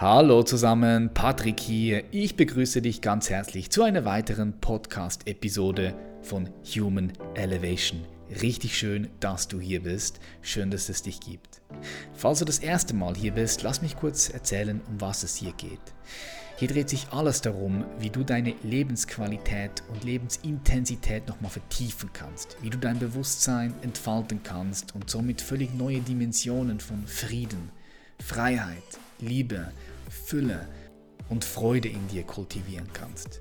Hallo zusammen, Patrick hier. Ich begrüße dich ganz herzlich zu einer weiteren Podcast-Episode von Human Elevation. Richtig schön, dass du hier bist. Schön, dass es dich gibt. Falls du das erste Mal hier bist, lass mich kurz erzählen, um was es hier geht. Hier dreht sich alles darum, wie du deine Lebensqualität und Lebensintensität nochmal vertiefen kannst, wie du dein Bewusstsein entfalten kannst und somit völlig neue Dimensionen von Frieden, Freiheit, Liebe, Fülle und Freude in dir kultivieren kannst.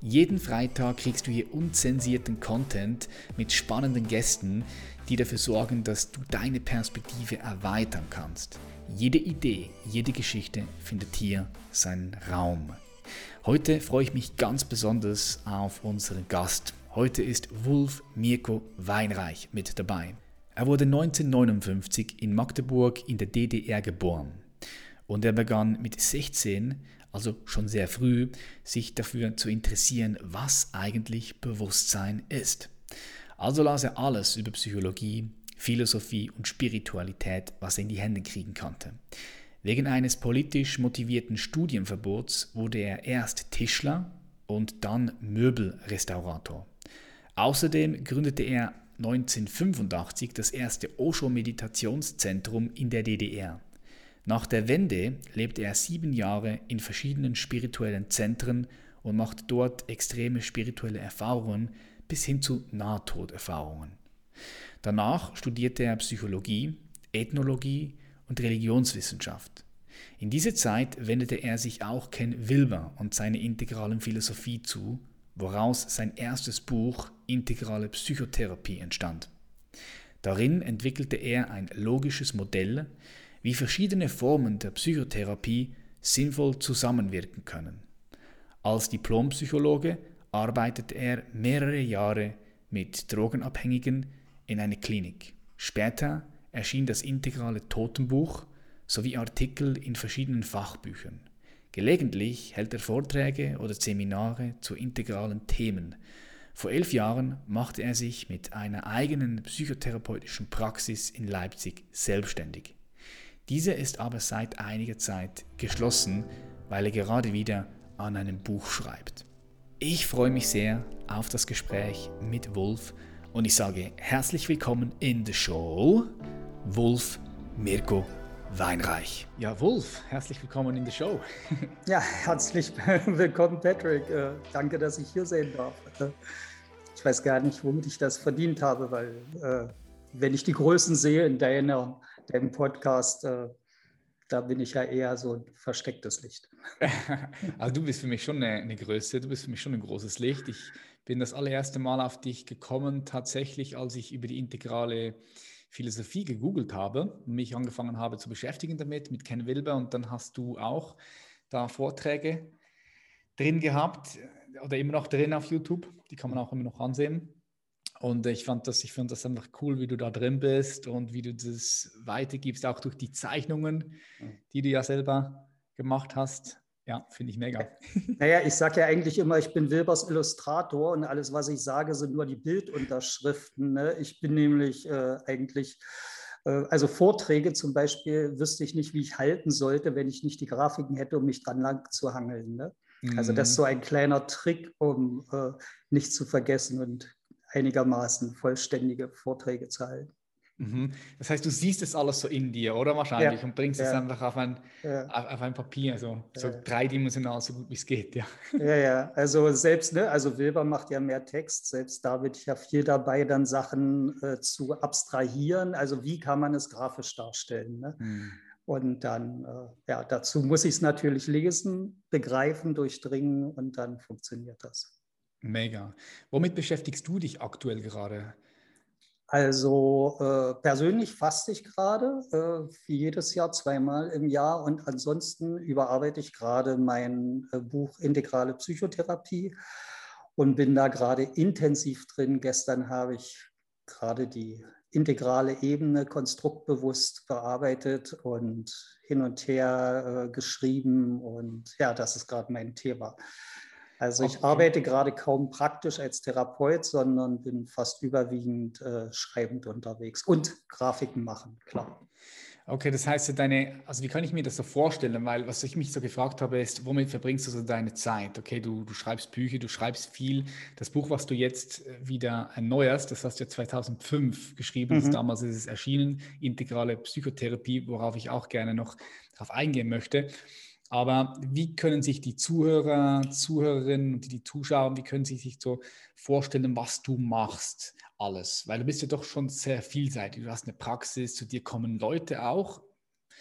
Jeden Freitag kriegst du hier unzensierten Content mit spannenden Gästen, die dafür sorgen, dass du deine Perspektive erweitern kannst. Jede Idee, jede Geschichte findet hier seinen Raum. Heute freue ich mich ganz besonders auf unseren Gast. Heute ist Wolf Mirko Weinreich mit dabei. Er wurde 1959 in Magdeburg in der DDR geboren. Und er begann mit 16, also schon sehr früh, sich dafür zu interessieren, was eigentlich Bewusstsein ist. Also las er alles über Psychologie, Philosophie und Spiritualität, was er in die Hände kriegen konnte. Wegen eines politisch motivierten Studienverbots wurde er erst Tischler und dann Möbelrestaurator. Außerdem gründete er 1985 das erste Osho-Meditationszentrum in der DDR. Nach der Wende lebte er sieben Jahre in verschiedenen spirituellen Zentren und machte dort extreme spirituelle Erfahrungen bis hin zu Nahtoderfahrungen. Danach studierte er Psychologie, Ethnologie und Religionswissenschaft. In dieser Zeit wendete er sich auch Ken Wilber und seiner integralen Philosophie zu, woraus sein erstes Buch Integrale Psychotherapie entstand. Darin entwickelte er ein logisches Modell, wie verschiedene Formen der Psychotherapie sinnvoll zusammenwirken können. Als Diplompsychologe arbeitete er mehrere Jahre mit Drogenabhängigen in einer Klinik. Später erschien das integrale Totenbuch sowie Artikel in verschiedenen Fachbüchern. Gelegentlich hält er Vorträge oder Seminare zu integralen Themen. Vor elf Jahren machte er sich mit einer eigenen psychotherapeutischen Praxis in Leipzig selbstständig. Diese ist aber seit einiger Zeit geschlossen, weil er gerade wieder an einem Buch schreibt. Ich freue mich sehr auf das Gespräch mit Wolf und ich sage herzlich willkommen in der Show, Wolf Mirko Weinreich. Ja, Wolf, herzlich willkommen in der Show. ja, herzlich willkommen, Patrick. Äh, danke, dass ich hier sein darf. Ich weiß gar nicht, womit ich das verdient habe, weil äh, wenn ich die Größen sehe in deiner dem Podcast, äh, da bin ich ja eher so ein verstecktes Licht. also du bist für mich schon eine, eine, Größe, du bist für mich schon ein großes Licht. Ich bin das allererste Mal auf dich gekommen, tatsächlich, als ich über die integrale Philosophie gegoogelt habe und mich angefangen habe zu beschäftigen damit, mit Ken Wilber. Und dann hast du auch da Vorträge drin gehabt oder immer noch drin auf YouTube. Die kann man auch immer noch ansehen. Und ich fand das, ich fand das einfach cool, wie du da drin bist und wie du das weitergibst, auch durch die Zeichnungen, die du ja selber gemacht hast. Ja, finde ich mega. Naja, ich sage ja eigentlich immer, ich bin Wilbers Illustrator und alles, was ich sage, sind nur die Bildunterschriften. Ne? Ich bin nämlich äh, eigentlich, äh, also Vorträge zum Beispiel, wüsste ich nicht, wie ich halten sollte, wenn ich nicht die Grafiken hätte, um mich dran lang zu hangeln. Ne? Also das ist mhm. so ein kleiner Trick, um äh, nicht zu vergessen und einigermaßen vollständige Vorträge zu halten. Mhm. Das heißt, du siehst es alles so in dir, oder wahrscheinlich, ja. und bringst ja. es einfach auf ein, ja. auf, auf, ein Papier, so, so dreidimensional, so gut wie es geht, ja. Ja, ja, also selbst, ne, also Wilber macht ja mehr Text, selbst da ich ja viel dabei, dann Sachen äh, zu abstrahieren, also wie kann man es grafisch darstellen, ne? Mhm. Und dann, äh, ja, dazu muss ich es natürlich lesen, begreifen, durchdringen und dann funktioniert das. Mega. Womit beschäftigst du dich aktuell gerade? Also äh, persönlich faste ich gerade, äh, wie jedes Jahr zweimal im Jahr und ansonsten überarbeite ich gerade mein äh, Buch Integrale Psychotherapie und bin da gerade intensiv drin. Gestern habe ich gerade die integrale Ebene konstruktbewusst bearbeitet und hin und her äh, geschrieben und ja, das ist gerade mein Thema. Also ich arbeite gerade kaum praktisch als Therapeut, sondern bin fast überwiegend äh, schreibend unterwegs und Grafiken machen, klar. Okay, das heißt, deine, also wie kann ich mir das so vorstellen? Weil was ich mich so gefragt habe, ist, womit verbringst du so deine Zeit? Okay, du, du schreibst Bücher, du schreibst viel. Das Buch, was du jetzt äh, wieder erneuerst, das hast du ja 2005 geschrieben, mhm. damals ist es erschienen, integrale Psychotherapie, worauf ich auch gerne noch darauf eingehen möchte. Aber wie können sich die Zuhörer, Zuhörerinnen und die, die Zuschauer, wie können sie sich so vorstellen, was du machst? alles? Weil du bist ja doch schon sehr vielseitig. Du hast eine Praxis, zu dir kommen Leute auch.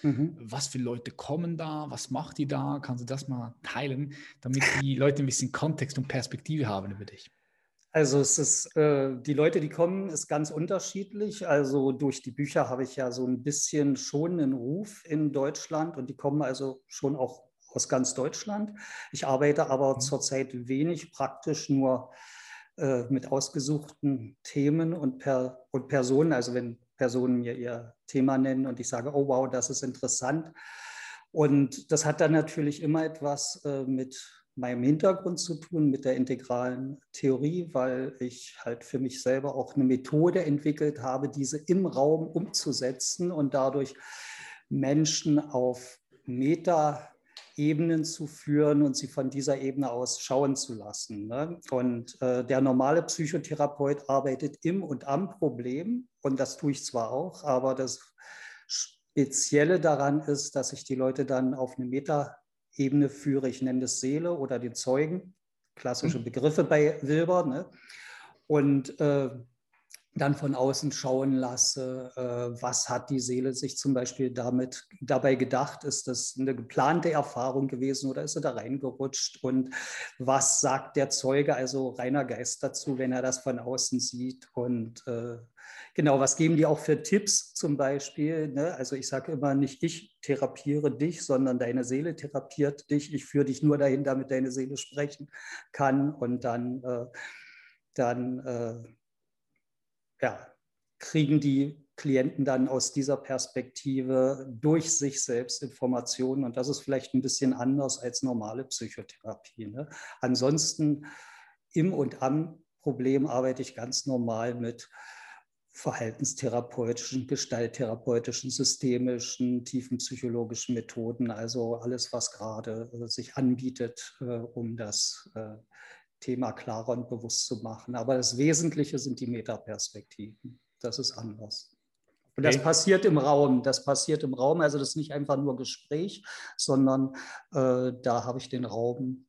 Mhm. Was für Leute kommen da? Was macht die da? Kannst du das mal teilen, damit die Leute ein bisschen Kontext und Perspektive haben über dich? Also es ist, äh, die Leute, die kommen, ist ganz unterschiedlich. Also durch die Bücher habe ich ja so ein bisschen schon einen Ruf in Deutschland und die kommen also schon auch aus ganz Deutschland. Ich arbeite aber mhm. zurzeit wenig, praktisch nur äh, mit ausgesuchten Themen und, per, und Personen. Also wenn Personen mir ihr Thema nennen und ich sage, oh wow, das ist interessant. Und das hat dann natürlich immer etwas äh, mit meinem Hintergrund zu tun, mit der integralen Theorie, weil ich halt für mich selber auch eine Methode entwickelt habe, diese im Raum umzusetzen und dadurch Menschen auf Meta Ebenen zu führen und sie von dieser Ebene aus schauen zu lassen. Ne? Und äh, der normale Psychotherapeut arbeitet im und am Problem und das tue ich zwar auch, aber das Spezielle daran ist, dass ich die Leute dann auf eine Metaebene führe. Ich nenne das Seele oder den Zeugen, klassische mhm. Begriffe bei Wilber. Ne? Und äh, dann von außen schauen lasse, äh, was hat die Seele sich zum Beispiel damit dabei gedacht? Ist das eine geplante Erfahrung gewesen oder ist er da reingerutscht? Und was sagt der Zeuge, also reiner Geist dazu, wenn er das von außen sieht? Und äh, genau, was geben die auch für Tipps zum Beispiel? Ne? Also ich sage immer nicht, ich therapiere dich, sondern deine Seele therapiert dich. Ich führe dich nur dahin, damit deine Seele sprechen kann. Und dann, äh, dann ja, kriegen die Klienten dann aus dieser Perspektive durch sich selbst Informationen. Und das ist vielleicht ein bisschen anders als normale Psychotherapie. Ne? Ansonsten im und am Problem arbeite ich ganz normal mit verhaltenstherapeutischen, gestalttherapeutischen, systemischen, tiefenpsychologischen Methoden, also alles, was gerade äh, sich anbietet, äh, um das äh, Thema klarer und bewusst zu machen. Aber das Wesentliche sind die Metaperspektiven. Das ist anders. Und das passiert im Raum. Das passiert im Raum. Also das ist nicht einfach nur Gespräch, sondern äh, da habe ich den Raum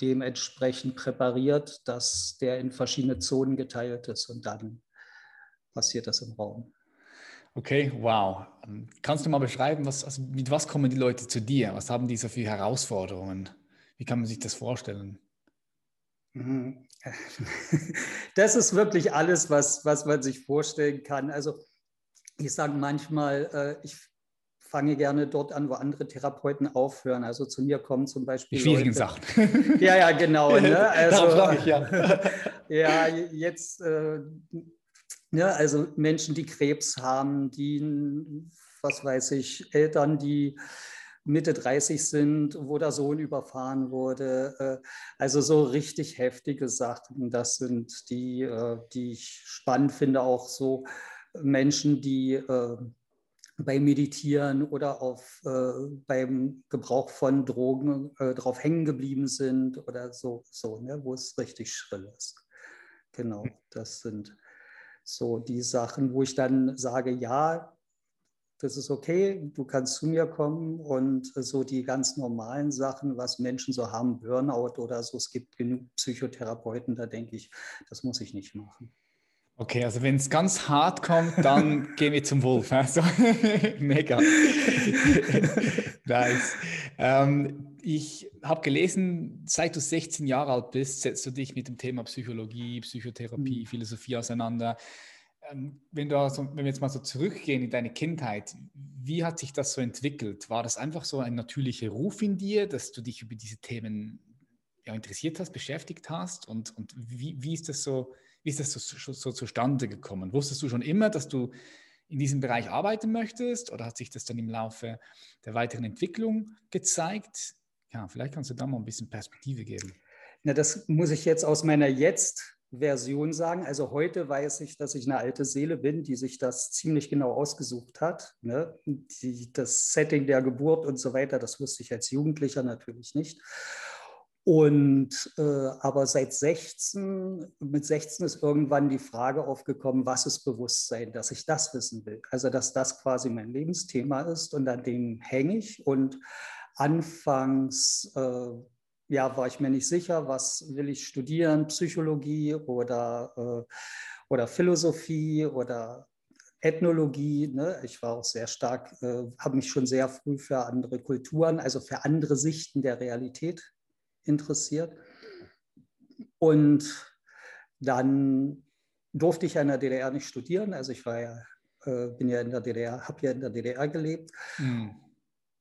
dementsprechend präpariert, dass der in verschiedene Zonen geteilt ist und dann passiert das im Raum. Okay, wow. Kannst du mal beschreiben, was, also mit was kommen die Leute zu dir? Was haben die so für Herausforderungen? Wie kann man sich das vorstellen? Mhm. Das ist wirklich alles, was, was man sich vorstellen kann. Also ich sage manchmal, äh, ich fange gerne dort an, wo andere Therapeuten aufhören. Also zu mir kommen zum Beispiel. Die schwierigen Leute. Sachen. Ja, ja, genau. Ne? Also, ich, ja. ja, jetzt, äh, ne, also Menschen, die Krebs haben, die, was weiß ich, Eltern, die Mitte 30 sind, wo der Sohn überfahren wurde. Äh, also so richtig heftige Sachen. Das sind die, äh, die ich spannend finde, auch so Menschen, die äh, beim Meditieren oder auf, beim Gebrauch von Drogen drauf hängen geblieben sind oder so, so ne, wo es richtig schrill ist. Genau, das sind so die Sachen, wo ich dann sage, ja, das ist okay, du kannst zu mir kommen und so die ganz normalen Sachen, was Menschen so haben, Burnout oder so, es gibt genug Psychotherapeuten, da denke ich, das muss ich nicht machen. Okay, also wenn es ganz hart kommt, dann gehen wir zum Wolf. Also, mega. nice. Ähm, ich habe gelesen, seit du 16 Jahre alt bist, setzt du dich mit dem Thema Psychologie, Psychotherapie, mhm. Philosophie auseinander. Ähm, wenn, du also, wenn wir jetzt mal so zurückgehen in deine Kindheit, wie hat sich das so entwickelt? War das einfach so ein natürlicher Ruf in dir, dass du dich über diese Themen ja, interessiert hast, beschäftigt hast? Und, und wie, wie ist das so, wie ist das so, so zustande gekommen? Wusstest du schon immer, dass du in diesem Bereich arbeiten möchtest oder hat sich das dann im Laufe der weiteren Entwicklung gezeigt? Ja, vielleicht kannst du da mal ein bisschen Perspektive geben. Na, das muss ich jetzt aus meiner jetzt Version sagen. Also heute weiß ich, dass ich eine alte Seele bin, die sich das ziemlich genau ausgesucht hat. Ne? Die, das Setting der Geburt und so weiter, das wusste ich als Jugendlicher natürlich nicht. Und äh, aber seit 16, mit 16 ist irgendwann die Frage aufgekommen, was ist Bewusstsein, dass ich das wissen will. Also dass das quasi mein Lebensthema ist und an dem hänge ich. Und anfangs äh, ja, war ich mir nicht sicher, was will ich studieren, Psychologie oder, äh, oder Philosophie oder Ethnologie. Ne? Ich war auch sehr stark, äh, habe mich schon sehr früh für andere Kulturen, also für andere Sichten der Realität interessiert. Und dann durfte ich in der DDR nicht studieren. Also ich war ja, äh, bin ja in der DDR, habe ja in der DDR gelebt. Mhm.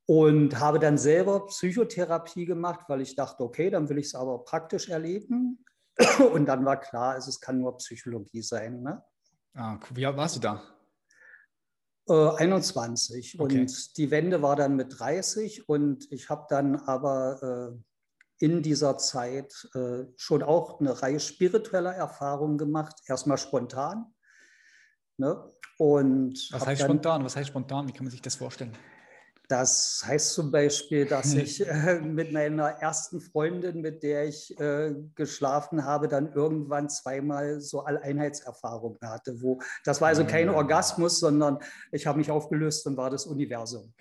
Und habe dann selber Psychotherapie gemacht, weil ich dachte, okay, dann will ich es aber praktisch erleben. Und dann war klar, also es kann nur Psychologie sein. Ne? Ah, wie alt warst du da? Äh, 21. Okay. Und die Wende war dann mit 30. Und ich habe dann aber äh, in dieser Zeit äh, schon auch eine Reihe spiritueller Erfahrungen gemacht, erstmal spontan. Ne? Und Was heißt spontan? Was heißt spontan? Wie kann man sich das vorstellen? Das heißt zum Beispiel, dass hm. ich äh, mit meiner ersten Freundin, mit der ich äh, geschlafen habe, dann irgendwann zweimal so Alleinheitserfahrungen hatte. Wo, das war also kein ah. Orgasmus, sondern ich habe mich aufgelöst und war das Universum.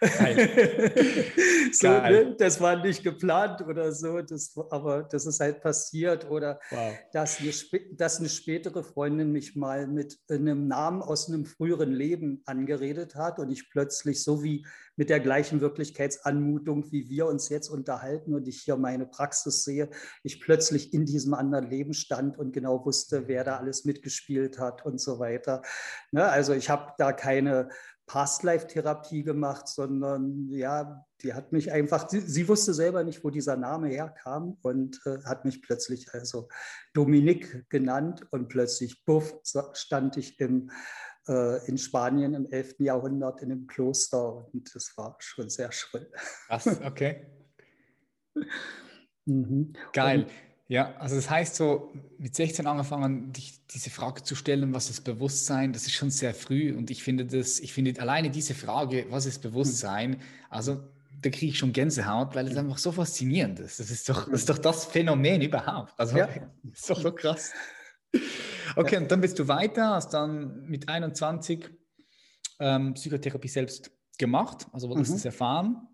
Geil. so. Ne? Das war nicht geplant oder so, das, aber das ist halt passiert. Oder wow. dass, eine, dass eine spätere Freundin mich mal mit einem Namen aus einem früheren Leben angeredet hat und ich plötzlich so wie mit der gleichen Wirklichkeitsanmutung, wie wir uns jetzt unterhalten und ich hier meine Praxis sehe, ich plötzlich in diesem anderen Leben stand und genau wusste, wer da alles mitgespielt hat und so weiter. Ne? Also ich habe da keine Past-Life-Therapie gemacht, sondern ja, die hat mich einfach, sie, sie, wusste selber nicht, wo dieser Name herkam und äh, hat mich plötzlich also Dominik genannt und plötzlich, buff, stand ich im äh, in Spanien im 11. Jahrhundert in einem Kloster und das war schon sehr schrill. Krass, okay. mhm. Geil. Und, ja, also das heißt so, mit 16 angefangen, dich diese Frage zu stellen, was ist Bewusstsein, das ist schon sehr früh und ich finde das, ich finde alleine diese Frage, was ist Bewusstsein, also da kriege ich schon Gänsehaut, weil es einfach so faszinierend ist. Das ist doch das, ist doch das Phänomen überhaupt. Also ja. ist doch so krass. Okay, ja. und dann bist du weiter, hast dann mit 21 ähm, Psychotherapie selbst gemacht, also wolltest mhm. es erfahren.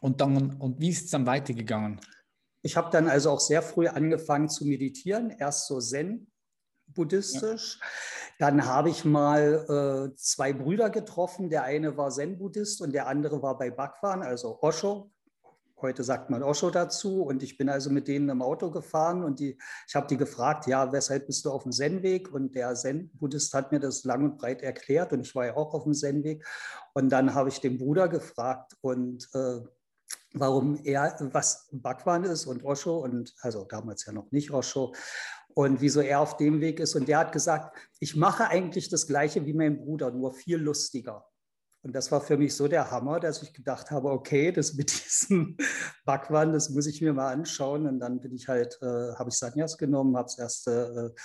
Und, dann, und wie ist es dann weitergegangen? Ich habe dann also auch sehr früh angefangen zu meditieren, erst so Zen, buddhistisch. Ja. Dann habe ich mal äh, zwei Brüder getroffen. Der eine war Zen-Buddhist und der andere war bei Bhagwan, also Osho, Heute sagt man Osho dazu. Und ich bin also mit denen im Auto gefahren und die, ich habe die gefragt, ja, weshalb bist du auf dem Zen-Weg? Und der Zen-Buddhist hat mir das lang und breit erklärt und ich war ja auch auf dem Zen-Weg. Und dann habe ich den Bruder gefragt und äh, warum er, was Bhagwan ist und Osho und also damals ja noch nicht Osho und wieso er auf dem Weg ist. Und der hat gesagt, ich mache eigentlich das Gleiche wie mein Bruder, nur viel lustiger. Und das war für mich so der Hammer, dass ich gedacht habe, okay, das mit diesem Backwand, das muss ich mir mal anschauen. Und dann bin ich halt, äh, habe ich Sanyas genommen, habe das erste äh,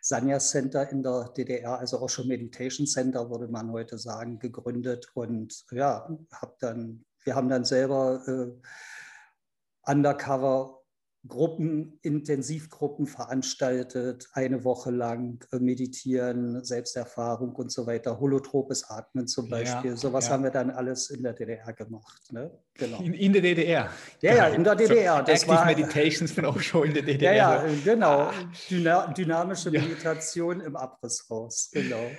Sanyas Center in der DDR, also auch schon Meditation Center, würde man heute sagen, gegründet. Und ja, habe dann, wir haben dann selber äh, undercover Gruppen, Intensivgruppen veranstaltet, eine Woche lang äh, meditieren, Selbsterfahrung und so weiter, holotropes Atmen zum Beispiel. Ja, Sowas ja. haben wir dann alles in der DDR gemacht. Ne? Genau. In, in, der DDR? Ja, ja, in der DDR. So, das Active war, Meditations von auch schon in der DDR. Ja, ja, genau. Ah. Dyna dynamische Meditation im Abrisshaus, genau.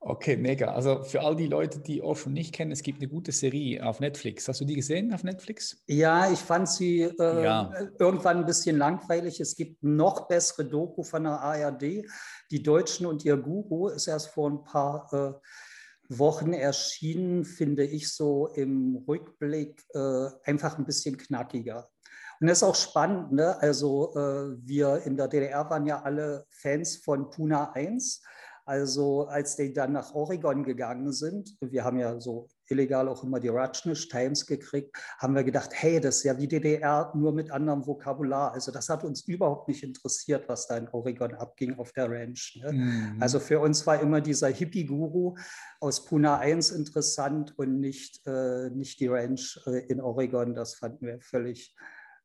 Okay, mega. Also für all die Leute, die Osho nicht kennen, es gibt eine gute Serie auf Netflix. Hast du die gesehen auf Netflix? Ja, ich fand sie äh, ja. irgendwann ein bisschen langweilig. Es gibt noch bessere Doku von der ARD. Die Deutschen und ihr Guru ist erst vor ein paar äh, Wochen erschienen, finde ich so im Rückblick äh, einfach ein bisschen knackiger. Und das ist auch spannend. Ne? Also äh, wir in der DDR waren ja alle Fans von Puna 1 also als die dann nach Oregon gegangen sind, wir haben ja so illegal auch immer die Rajneesh Times gekriegt, haben wir gedacht, hey, das ist ja wie DDR, nur mit anderem Vokabular. Also das hat uns überhaupt nicht interessiert, was da in Oregon abging auf der Ranch. Ne? Mhm. Also für uns war immer dieser Hippie-Guru aus Puna 1 interessant und nicht, äh, nicht die Ranch äh, in Oregon. Das fanden wir völlig,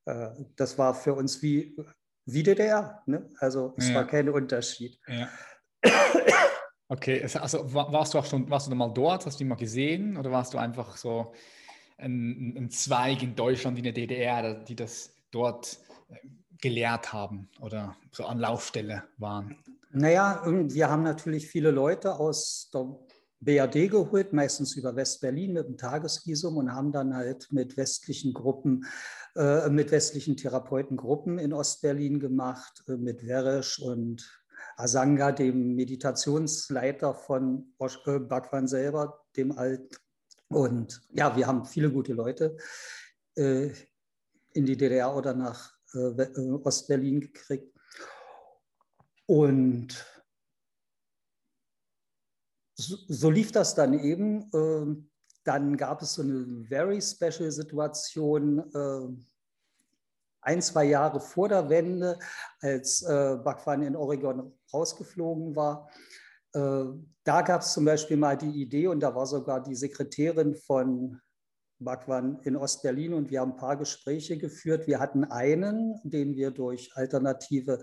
äh, das war für uns wie, wie DDR. Ne? Also es ja. war kein Unterschied. Ja. Okay, also warst du auch schon, warst du mal dort, hast du ihn mal gesehen oder warst du einfach so ein, ein Zweig in Deutschland in der DDR, die das dort äh, gelehrt haben oder so Anlaufstelle waren? Naja, wir haben natürlich viele Leute aus der BRD geholt, meistens über West-Berlin mit einem Tagesvisum und haben dann halt mit westlichen Gruppen, äh, mit westlichen Therapeutengruppen in Ostberlin gemacht, äh, mit Weresch und Asanga, dem Meditationsleiter von äh, Bhagwan selber, dem Alten. Und ja, wir haben viele gute Leute äh, in die DDR oder nach äh, äh, Ostberlin gekriegt. Und so, so, lief das dann eben. Ähm, dann gab es so eine very special Situation ähm, ein, zwei Jahre vor der Wende, als äh, Bhagwan in Oregon rausgeflogen war. Äh, da gab es zum Beispiel mal die Idee, und da war sogar die Sekretärin von Bhagwan in Ostberlin und wir haben ein paar Gespräche geführt. Wir hatten einen, den wir durch alternative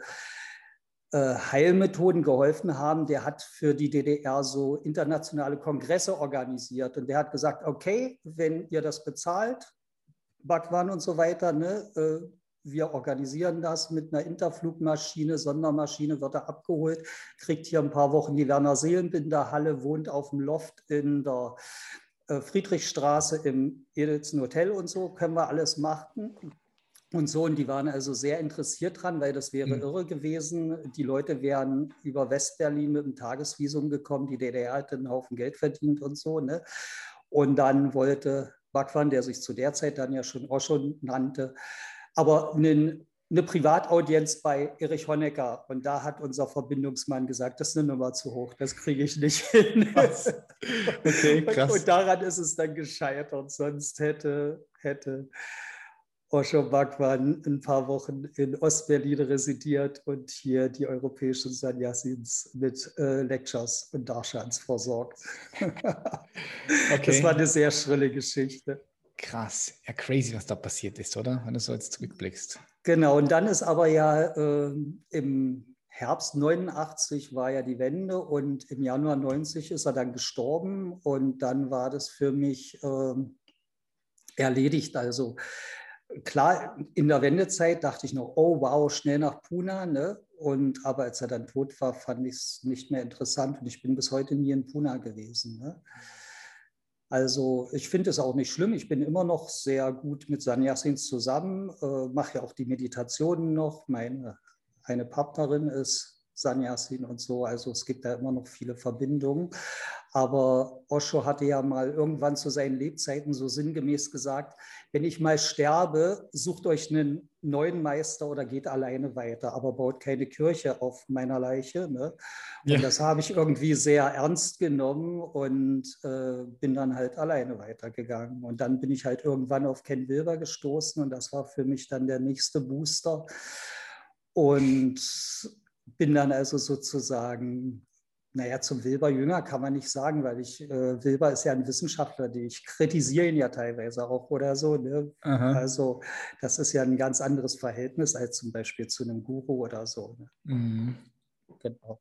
äh, Heilmethoden geholfen haben, der hat für die DDR so internationale Kongresse organisiert und der hat gesagt, okay, wenn ihr das bezahlt, Bhagwan und so weiter, ne, äh, wir organisieren das mit einer Interflugmaschine, Sondermaschine wird er abgeholt, kriegt hier ein paar Wochen die Werner Seelenbinder Halle, wohnt auf dem Loft in der äh, Friedrichstraße im Edelsen Hotel und so, können wir alles machen. Und so, und die waren also sehr interessiert dran, weil das wäre mhm. irre gewesen. Die Leute wären über Westberlin mit einem Tagesvisum gekommen, die DDR hätte einen Haufen Geld verdient und so. Ne? Und dann wollte Bhagwan, der sich zu der Zeit dann ja schon Osho nannte, aber eine, eine Privataudienz bei Erich Honecker. Und da hat unser Verbindungsmann gesagt, das ist eine Nummer zu hoch, das kriege ich nicht hin. okay, krass. Und, und daran ist es dann gescheitert. Sonst hätte, hätte Osho Bhagwan ein paar Wochen in Ostberlin residiert und hier die europäischen Sanyasins mit äh, Lectures und Darshans versorgt. okay. Das war eine sehr schrille Geschichte. Krass, ja crazy, was da passiert ist, oder? Wenn du so jetzt zurückblickst. Genau, und dann ist aber ja äh, im Herbst 89 war ja die Wende und im Januar 90 ist er dann gestorben und dann war das für mich äh, erledigt. Also klar, in der Wendezeit dachte ich noch, oh wow, schnell nach Puna, ne? Und aber als er dann tot war, fand ich es nicht mehr interessant und ich bin bis heute nie in Puna gewesen. Ne? Also ich finde es auch nicht schlimm. Ich bin immer noch sehr gut mit Sanyasins zusammen, äh, mache ja auch die Meditationen noch. Meine eine Partnerin ist Sanyasin und so. Also es gibt da immer noch viele Verbindungen. Aber Osho hatte ja mal irgendwann zu seinen Lebzeiten so sinngemäß gesagt, wenn ich mal sterbe, sucht euch einen neuen Meister oder geht alleine weiter, aber baut keine Kirche auf meiner Leiche. Ne? Und ja. das habe ich irgendwie sehr ernst genommen und äh, bin dann halt alleine weitergegangen. Und dann bin ich halt irgendwann auf Ken Wilber gestoßen und das war für mich dann der nächste Booster. Und bin dann also sozusagen naja, zum Wilber Jünger kann man nicht sagen, weil ich, äh, Wilber ist ja ein Wissenschaftler, die ich kritisiere ihn ja teilweise auch oder so. Ne? Also das ist ja ein ganz anderes Verhältnis als zum Beispiel zu einem Guru oder so. Ne? Mhm. Genau.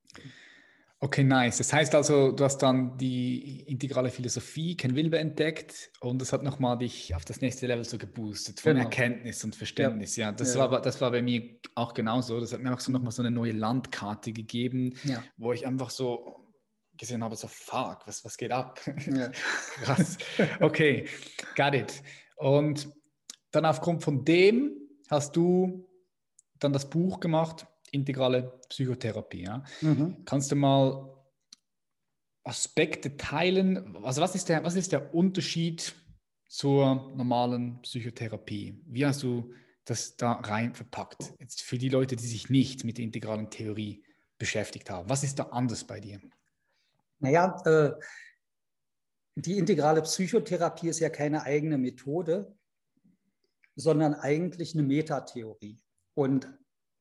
Okay, nice. Das heißt also, du hast dann die integrale Philosophie, Ken Wilber entdeckt und das hat nochmal dich auf das nächste Level so geboostet von genau. Erkenntnis und Verständnis. Ja, ja das, ja. War, das war bei mir auch genauso. Das hat mir auch so nochmal so eine neue Landkarte gegeben, ja. wo ich einfach so gesehen habe, so fuck, was, was geht ab? Krass. Okay, got it. Und dann aufgrund von dem hast du dann das Buch gemacht, integrale Psychotherapie. Ja? Mhm. Kannst du mal Aspekte teilen? Also was ist, der, was ist der Unterschied zur normalen Psychotherapie? Wie hast du das da rein verpackt? Jetzt für die Leute, die sich nicht mit der integralen Theorie beschäftigt haben. Was ist da anders bei dir? Naja, äh, die integrale Psychotherapie ist ja keine eigene Methode, sondern eigentlich eine Metatheorie. Und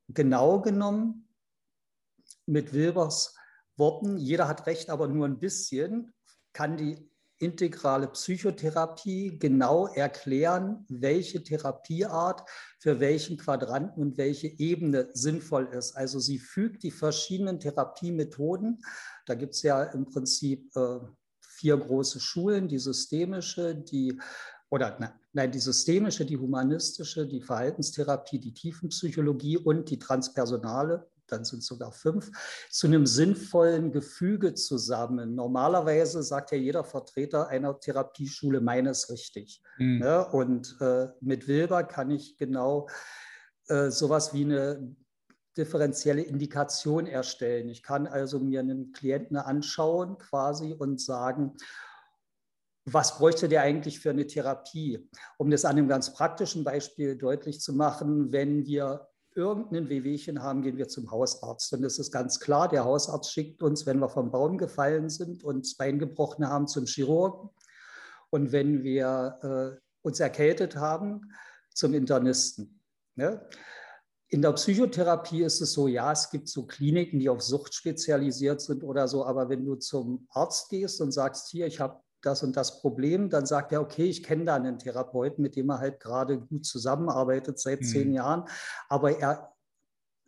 genau genommen mit Wilbers Worten, jeder hat recht, aber nur ein bisschen, kann die integrale Psychotherapie genau erklären, welche Therapieart für welchen Quadranten und welche Ebene sinnvoll ist. Also sie fügt die verschiedenen Therapiemethoden, da gibt es ja im Prinzip äh, vier große Schulen, die systemische, die oder nein, die systemische, die humanistische, die Verhaltenstherapie, die Tiefenpsychologie und die transpersonale dann sind es sogar fünf, zu einem sinnvollen Gefüge zusammen. Normalerweise sagt ja jeder Vertreter einer Therapieschule, meines richtig. Mhm. Ne? und äh, mit Wilber kann ich genau äh, sowas wie eine differenzielle Indikation erstellen. Ich kann also mir einen Klienten anschauen quasi und sagen, was bräuchte der eigentlich für eine Therapie? Um das an einem ganz praktischen Beispiel deutlich zu machen, wenn wir irgendein Wehwehchen haben, gehen wir zum Hausarzt. Und es ist ganz klar, der Hausarzt schickt uns, wenn wir vom Baum gefallen sind und das Bein gebrochen haben, zum Chirurgen. Und wenn wir äh, uns erkältet haben, zum Internisten. Ne? In der Psychotherapie ist es so, ja, es gibt so Kliniken, die auf Sucht spezialisiert sind oder so, aber wenn du zum Arzt gehst und sagst, hier, ich habe das und das Problem, dann sagt er, okay, ich kenne da einen Therapeuten, mit dem er halt gerade gut zusammenarbeitet seit mhm. zehn Jahren, aber er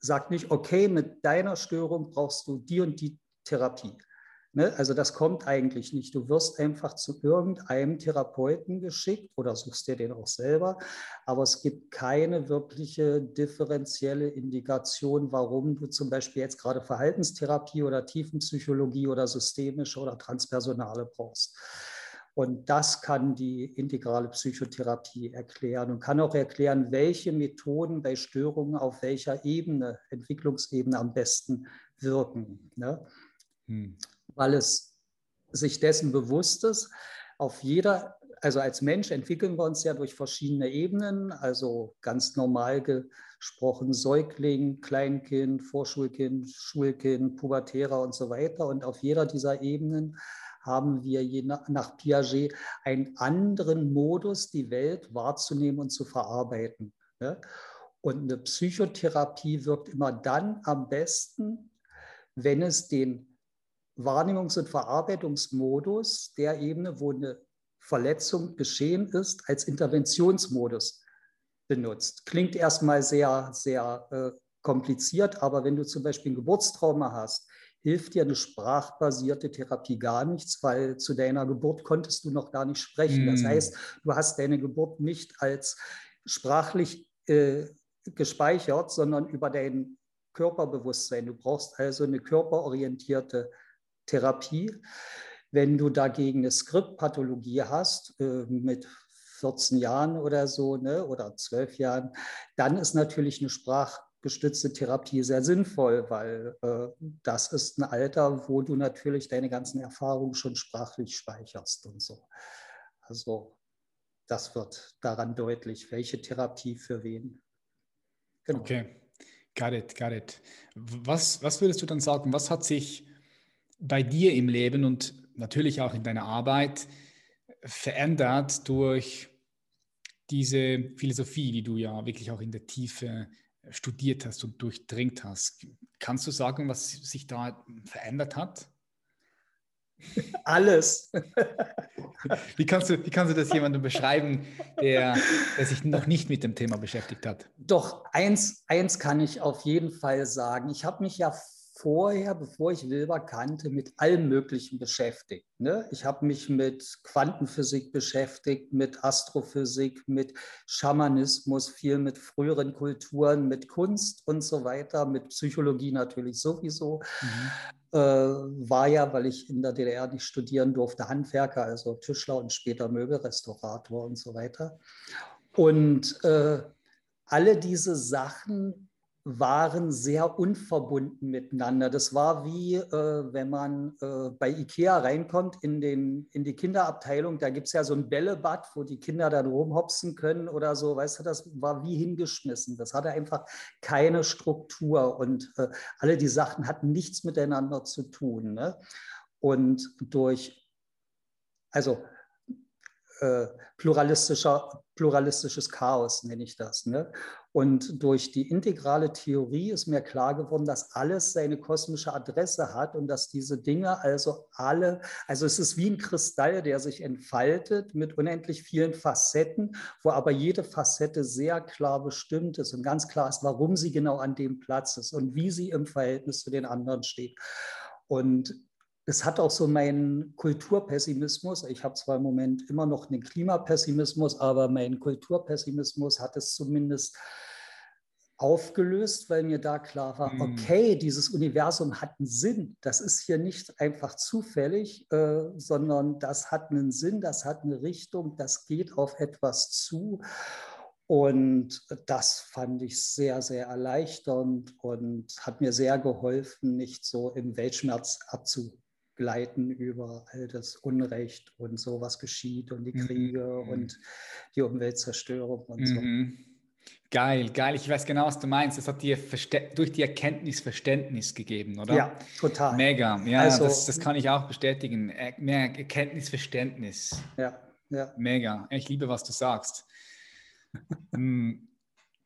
sagt nicht, okay, mit deiner Störung brauchst du die und die Therapie. Ne? Also das kommt eigentlich nicht. Du wirst einfach zu irgendeinem Therapeuten geschickt oder suchst dir den auch selber, aber es gibt keine wirkliche differenzielle Indikation, warum du zum Beispiel jetzt gerade Verhaltenstherapie oder Tiefenpsychologie oder systemische oder transpersonale brauchst. Und das kann die integrale Psychotherapie erklären und kann auch erklären, welche Methoden bei Störungen auf welcher Ebene, Entwicklungsebene am besten wirken. Ne? Hm weil es sich dessen bewusst ist, auf jeder, also als Mensch entwickeln wir uns ja durch verschiedene Ebenen, also ganz normal gesprochen Säugling, Kleinkind, Vorschulkind, Schulkind, Pubertärer und so weiter. Und auf jeder dieser Ebenen haben wir je nach, Piaget einen anderen Modus, die Welt wahrzunehmen und zu verarbeiten. Und eine Psychotherapie wirkt immer dann am besten, wenn es den Wahrnehmungs- und Verarbeitungsmodus der Ebene, wo eine Verletzung geschehen ist, als Interventionsmodus benutzt. Klingt erstmal sehr, sehr äh, kompliziert, aber wenn du zum Beispiel ein Geburtstrauma hast, hilft dir eine sprachbasierte Therapie gar nichts, weil zu deiner Geburt konntest du noch gar nicht sprechen. Das hm. heißt, du hast deine Geburt nicht als sprachlich äh, gespeichert, sondern über dein Körperbewusstsein. Du brauchst also eine körperorientierte Therapie. Wenn du dagegen eine Skriptpathologie hast äh, mit 14 Jahren oder so ne, oder 12 Jahren, dann ist natürlich eine sprachgestützte Therapie sehr sinnvoll, weil äh, das ist ein Alter, wo du natürlich deine ganzen Erfahrungen schon sprachlich speicherst und so. Also das wird daran deutlich, welche Therapie für wen. Genau. Okay, got it, got it. Was, was würdest du dann sagen, was hat sich bei dir im Leben und natürlich auch in deiner Arbeit verändert durch diese Philosophie, die du ja wirklich auch in der Tiefe studiert hast und durchdringt hast. Kannst du sagen, was sich da verändert hat? Alles. Wie kannst du, wie kannst du das jemandem beschreiben, der, der sich noch nicht mit dem Thema beschäftigt hat? Doch, eins, eins kann ich auf jeden Fall sagen. Ich habe mich ja vorher, bevor ich Wilber kannte, mit allem Möglichen beschäftigt. Ne? Ich habe mich mit Quantenphysik beschäftigt, mit Astrophysik, mit Schamanismus, viel mit früheren Kulturen, mit Kunst und so weiter, mit Psychologie natürlich sowieso. Mhm. Äh, war ja, weil ich in der DDR nicht studieren durfte, Handwerker, also Tischler und später Möbelrestaurator und so weiter. Und äh, alle diese Sachen waren sehr unverbunden miteinander. Das war wie, äh, wenn man äh, bei Ikea reinkommt in, den, in die Kinderabteilung, da gibt es ja so ein Bällebad, wo die Kinder dann rumhopsen können oder so, weißt du, das war wie hingeschmissen. Das hatte einfach keine Struktur und äh, alle die Sachen hatten nichts miteinander zu tun. Ne? Und durch also äh, pluralistischer, pluralistisches Chaos nenne ich das. Ne? Und durch die integrale Theorie ist mir klar geworden, dass alles seine kosmische Adresse hat und dass diese Dinge also alle, also es ist wie ein Kristall, der sich entfaltet mit unendlich vielen Facetten, wo aber jede Facette sehr klar bestimmt ist und ganz klar ist, warum sie genau an dem Platz ist und wie sie im Verhältnis zu den anderen steht. Und es hat auch so meinen Kulturpessimismus. Ich habe zwar im Moment immer noch einen Klimapessimismus, aber mein Kulturpessimismus hat es zumindest aufgelöst, weil mir da klar war, mhm. okay, dieses Universum hat einen Sinn. Das ist hier nicht einfach zufällig, äh, sondern das hat einen Sinn, das hat eine Richtung, das geht auf etwas zu. Und das fand ich sehr, sehr erleichternd und hat mir sehr geholfen, nicht so im Weltschmerz abzu, gleiten über all das Unrecht und so, was geschieht und die mhm. Kriege mhm. und die Umweltzerstörung und so. Mhm. Geil, geil. Ich weiß genau, was du meinst. Es hat dir durch die Erkenntnis Verständnis gegeben, oder? Ja, total. Mega. Ja, also, das, das kann ich auch bestätigen. Mehr Erkenntnis, Verständnis. Ja, ja. Mega. Ich liebe, was du sagst.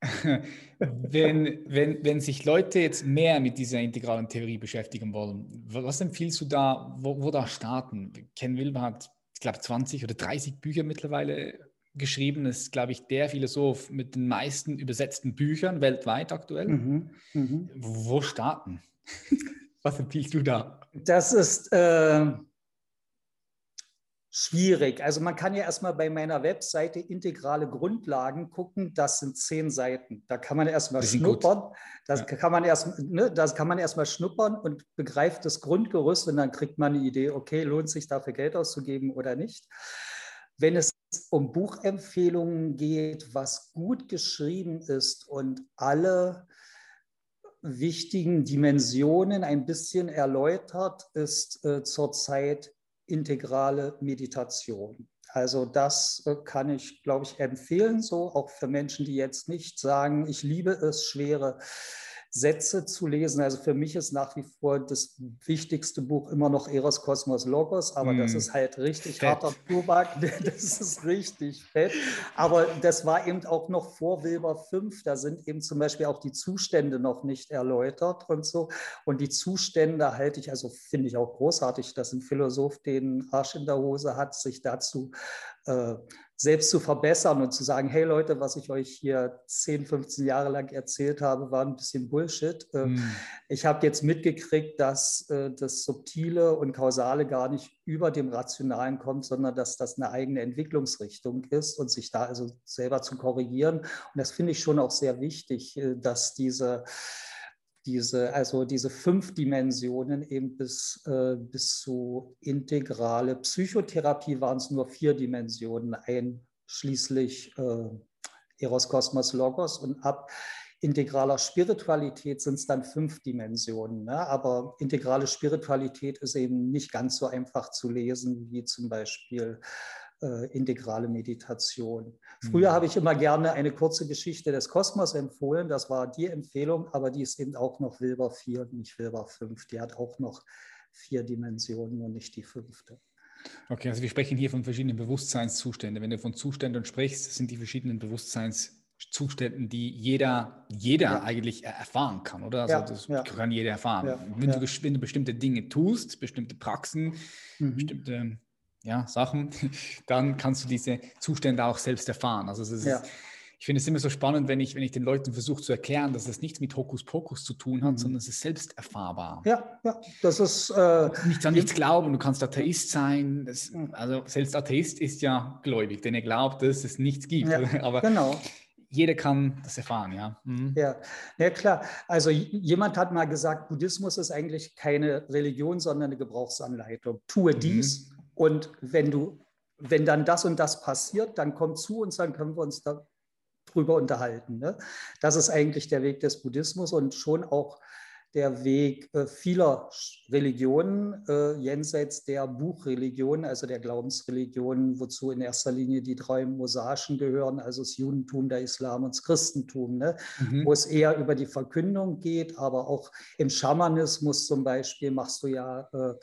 Wenn, wenn, wenn sich Leute jetzt mehr mit dieser integralen Theorie beschäftigen wollen, was empfiehlst du da, wo, wo da starten? Ken Wilber hat, ich glaube, 20 oder 30 Bücher mittlerweile geschrieben. Das ist, glaube ich, der Philosoph mit den meisten übersetzten Büchern weltweit aktuell. Mhm, mh. Wo starten? was empfiehlst du da? Das ist... Äh schwierig. Also man kann ja erstmal bei meiner Webseite integrale Grundlagen gucken. Das sind zehn Seiten. Da kann man erstmal schnuppern. Das ja. kann man erst, ne, das kann man erstmal schnuppern und begreift das Grundgerüst und dann kriegt man eine Idee, okay, lohnt sich dafür Geld auszugeben oder nicht. Wenn es um Buchempfehlungen geht, was gut geschrieben ist und alle wichtigen Dimensionen ein bisschen erläutert, ist äh, zurzeit integrale Meditation. Also das äh, kann ich, glaube ich, empfehlen, so auch für Menschen, die jetzt nicht sagen, ich liebe es, schwere Sätze zu lesen. Also für mich ist nach wie vor das wichtigste Buch immer noch Eros Kosmos Logos, aber mm. das ist halt richtig fett. harter Tobak, das ist richtig fett. Aber das war eben auch noch vor Wilber 5, da sind eben zum Beispiel auch die Zustände noch nicht erläutert und so. Und die Zustände halte ich, also finde ich auch großartig, dass ein Philosoph den Arsch in der Hose hat, sich dazu äh, selbst zu verbessern und zu sagen, hey Leute, was ich euch hier 10, 15 Jahre lang erzählt habe, war ein bisschen Bullshit. Mm. Ich habe jetzt mitgekriegt, dass äh, das Subtile und Kausale gar nicht über dem Rationalen kommt, sondern dass das eine eigene Entwicklungsrichtung ist und sich da also selber zu korrigieren. Und das finde ich schon auch sehr wichtig, äh, dass diese diese, also diese fünf Dimensionen eben bis, äh, bis zu integrale Psychotherapie waren es nur vier Dimensionen, einschließlich äh, Eros, Kosmos, Logos und ab integraler Spiritualität sind es dann fünf Dimensionen. Ne? Aber integrale Spiritualität ist eben nicht ganz so einfach zu lesen wie zum Beispiel äh, integrale Meditation. Früher mhm. habe ich immer gerne eine kurze Geschichte des Kosmos empfohlen. Das war die Empfehlung, aber die ist eben auch noch Wilber 4, nicht Wilber 5. Die hat auch noch vier Dimensionen und nicht die fünfte. Okay, also wir sprechen hier von verschiedenen Bewusstseinszuständen. Wenn du von Zuständen sprichst, sind die verschiedenen Bewusstseinszuständen, die jeder, jeder ja. eigentlich erfahren kann, oder? Also ja, das ja. kann jeder erfahren. Wenn, Du, wenn du bestimmte Dinge tust, bestimmte Praxen, mhm. bestimmte ja, Sachen, dann kannst du diese Zustände auch selbst erfahren. Also ist, ja. ich finde es immer so spannend, wenn ich, wenn ich den Leuten versuche zu erklären, dass es nichts mit Hokuspokus zu tun hat, mhm. sondern es ist selbst erfahrbar. Ja, ja, das ist... Äh, nicht an nichts glauben, du kannst Atheist sein. Das, also selbst Atheist ist ja gläubig, denn er glaubt, dass es nichts gibt. Ja, Aber genau jeder kann das erfahren, ja. Mhm. Ja, ja klar. Also jemand hat mal gesagt, Buddhismus ist eigentlich keine Religion, sondern eine Gebrauchsanleitung. Tue mhm. Und wenn du, wenn dann das und das passiert, dann komm zu uns, dann können wir uns darüber unterhalten. Ne? Das ist eigentlich der Weg des Buddhismus und schon auch der Weg äh, vieler Religionen äh, jenseits der Buchreligionen, also der Glaubensreligionen, wozu in erster Linie die drei Mosaischen gehören, also das Judentum, der Islam und das Christentum, ne? Mhm. wo es eher über die Verkündung geht, aber auch im Schamanismus zum Beispiel machst du ja äh,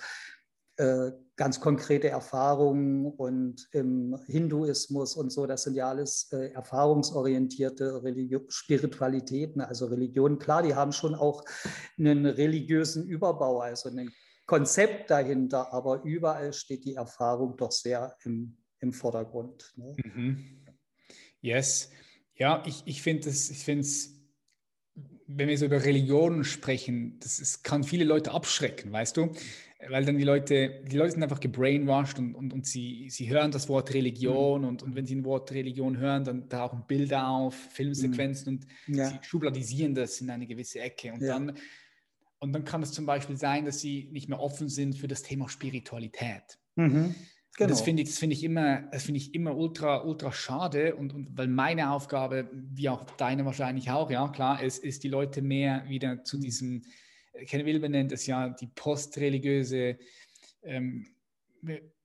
ganz konkrete Erfahrungen und im Hinduismus und so, das sind ja alles äh, erfahrungsorientierte Religion, Spiritualitäten, also Religionen. Klar, die haben schon auch einen religiösen Überbau, also ein Konzept dahinter, aber überall steht die Erfahrung doch sehr im, im Vordergrund. Ne? Mhm. Yes. Ja, ich, ich finde es, wenn wir so über Religionen sprechen, das, das kann viele Leute abschrecken, weißt du? Weil dann die Leute, die Leute sind einfach gebrainwashed und, und, und sie, sie hören das Wort Religion mhm. und, und wenn sie ein Wort Religion hören, dann tauchen Bilder auf, Filmsequenzen mhm. und ja. sie schubladisieren das in eine gewisse Ecke. Und, ja. dann, und dann kann es zum Beispiel sein, dass sie nicht mehr offen sind für das Thema Spiritualität. Mhm. Genau. Das finde ich, das ich immer, das finde ich immer ultra, ultra schade und, und weil meine Aufgabe, wie auch deine wahrscheinlich auch, ja klar, ist, ist die Leute mehr wieder zu mhm. diesem Ken Wilber nennt es ja die postreligiöse, ähm,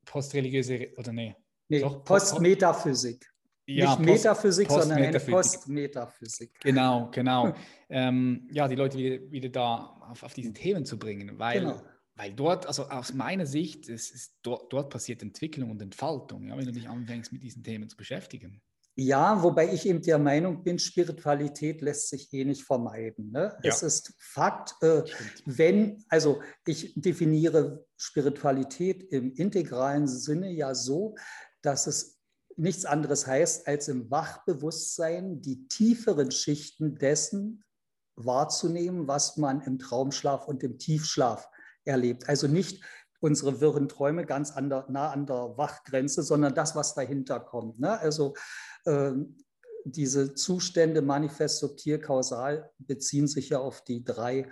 postreligiöse, oder nee? Nee, Doch, Postmetaphysik. Ja, Nicht Post, Metaphysik, sondern eine Postmetaphysik. Genau, genau. ähm, ja, die Leute wieder, wieder da auf, auf diese Themen zu bringen, weil, genau. weil dort, also aus meiner Sicht, es ist, dort, dort passiert Entwicklung und Entfaltung, ja, wenn du dich anfängst, mit diesen Themen zu beschäftigen. Ja, wobei ich eben der Meinung bin, Spiritualität lässt sich eh nicht vermeiden. Ne? Ja. Es ist Fakt, äh, wenn, also ich definiere Spiritualität im integralen Sinne ja so, dass es nichts anderes heißt, als im Wachbewusstsein die tieferen Schichten dessen wahrzunehmen, was man im Traumschlaf und im Tiefschlaf erlebt. Also nicht unsere wirren Träume ganz an der, nah an der Wachgrenze, sondern das, was dahinter kommt. Ne? Also diese Zustände manifest, subtil, kausal beziehen sich ja auf die drei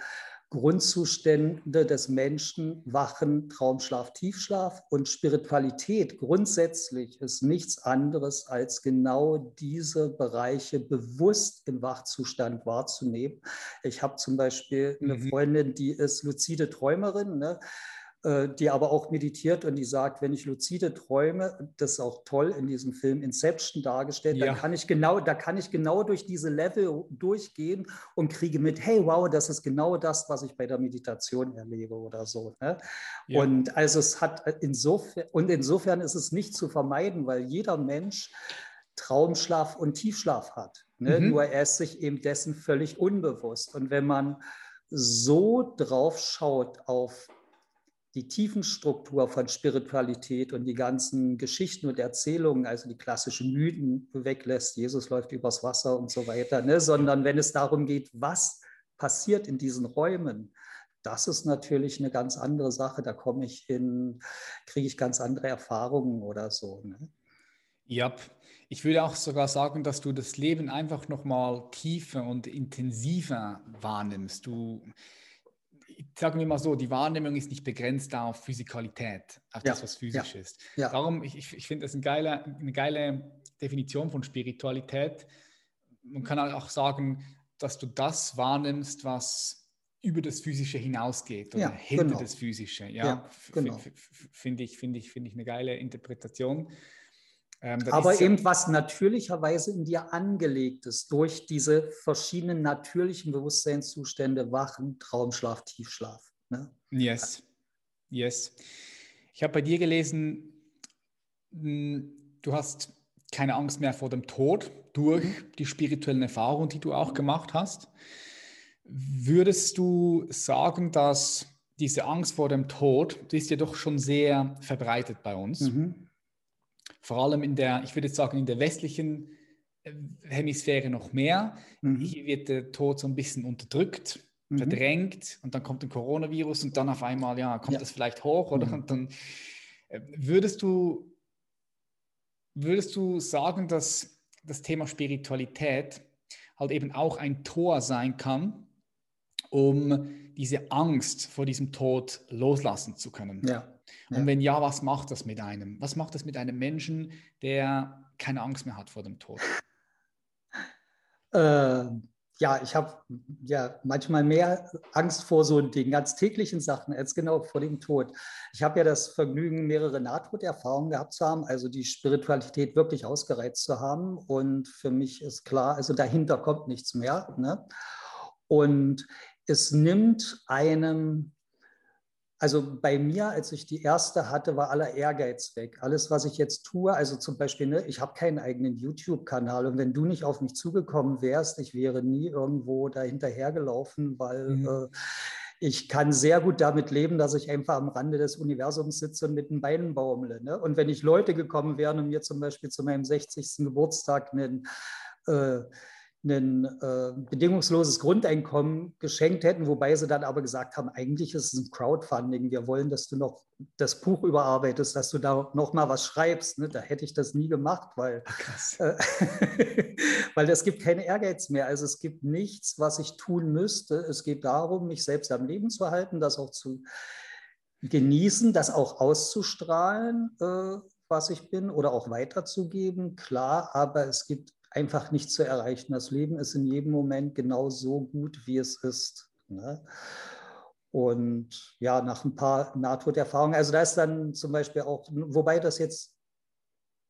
Grundzustände des Menschen, Wachen, Traumschlaf, Tiefschlaf und Spiritualität grundsätzlich ist nichts anderes als genau diese Bereiche bewusst im Wachzustand wahrzunehmen. Ich habe zum Beispiel eine mhm. Freundin, die ist luzide Träumerin. Ne? Äh, die aber auch meditiert und die sagt, wenn ich luzide träume, das ist auch toll in diesem Film Inception dargestellt, ja. dann kann ich genau, da kann ich genau durch diese Level durchgehen und kriege mit, hey, wow, das ist genau das, was ich bei der Meditation erlebe oder so. Ne? Ja. Und also es hat insofern, und insofern ist es nicht zu vermeiden, weil jeder Mensch Traumschlaf und Tiefschlaf hat. Ne? Mhm. Nur er ist sich eben dessen völlig unbewusst. Und wenn man so drauf schaut auf die Tiefenstruktur von Spiritualität und die ganzen Geschichten und Erzählungen, also die klassischen Mythen weglässt, Jesus läuft übers Wasser und so weiter, ne? sondern wenn es darum geht, was passiert in diesen Räumen, das ist natürlich eine ganz andere Sache. Da komme ich in, kriege ich ganz andere Erfahrungen oder so. Ne? Ja, ich würde auch sogar sagen, dass du das Leben einfach nochmal tiefer und intensiver wahrnimmst. Du, sagen wir mal so, die Wahrnehmung ist nicht begrenzt auf Physikalität, auf ja. das, was physisch ja. ist. Ja. Darum, ich, ich finde das eine geile, eine geile Definition von Spiritualität. Man kann auch sagen, dass du das wahrnimmst, was über das Physische hinausgeht oder hinter genau. das Physische. Ja, genau. finde ich, find ich, find ich eine geile Interpretation. Ähm, Aber eben ja was natürlicherweise in dir angelegt ist durch diese verschiedenen natürlichen Bewusstseinszustände, Wachen, Traumschlaf, Tiefschlaf. Ne? Yes, yes. Ich habe bei dir gelesen, hm, du hast keine Angst mehr vor dem Tod durch mhm. die spirituellen Erfahrungen, die du auch gemacht hast. Würdest du sagen, dass diese Angst vor dem Tod, die ist ja doch schon sehr verbreitet bei uns. Mhm vor allem in der, ich würde sagen, in der westlichen äh, Hemisphäre noch mehr. Mhm. Hier wird der Tod so ein bisschen unterdrückt, mhm. verdrängt und dann kommt ein Coronavirus und dann auf einmal, ja, kommt ja. das vielleicht hoch oder mhm. dann äh, würdest du, würdest du sagen, dass das Thema Spiritualität halt eben auch ein Tor sein kann, um diese Angst vor diesem Tod loslassen zu können? Ja. Und ja. wenn ja, was macht das mit einem? Was macht das mit einem Menschen, der keine Angst mehr hat vor dem Tod? Äh, ja, ich habe ja manchmal mehr Angst vor so den ganz täglichen Sachen als genau vor dem Tod. Ich habe ja das Vergnügen, mehrere Nahtoderfahrungen gehabt zu haben, also die Spiritualität wirklich ausgereizt zu haben. Und für mich ist klar, also dahinter kommt nichts mehr. Ne? Und es nimmt einem also bei mir, als ich die erste hatte, war aller Ehrgeiz weg. Alles, was ich jetzt tue, also zum Beispiel, ne, ich habe keinen eigenen YouTube-Kanal und wenn du nicht auf mich zugekommen wärst, ich wäre nie irgendwo dahinterhergelaufen, weil mhm. äh, ich kann sehr gut damit leben, dass ich einfach am Rande des Universums sitze und mit den Beinen baumle. Ne? Und wenn ich Leute gekommen wären und mir zum Beispiel zu meinem 60. Geburtstag einen äh, ein äh, bedingungsloses Grundeinkommen geschenkt hätten, wobei sie dann aber gesagt haben, eigentlich ist es ein Crowdfunding. Wir wollen, dass du noch das Buch überarbeitest, dass du da noch mal was schreibst. Ne? Da hätte ich das nie gemacht, weil, äh, weil es gibt keinen Ehrgeiz mehr. Also es gibt nichts, was ich tun müsste. Es geht darum, mich selbst am Leben zu halten, das auch zu genießen, das auch auszustrahlen, äh, was ich bin oder auch weiterzugeben. Klar, aber es gibt einfach nicht zu erreichen. Das Leben ist in jedem Moment genau so gut, wie es ist. Ne? Und ja, nach ein paar Nahtoderfahrungen, also da ist dann zum Beispiel auch, wobei das jetzt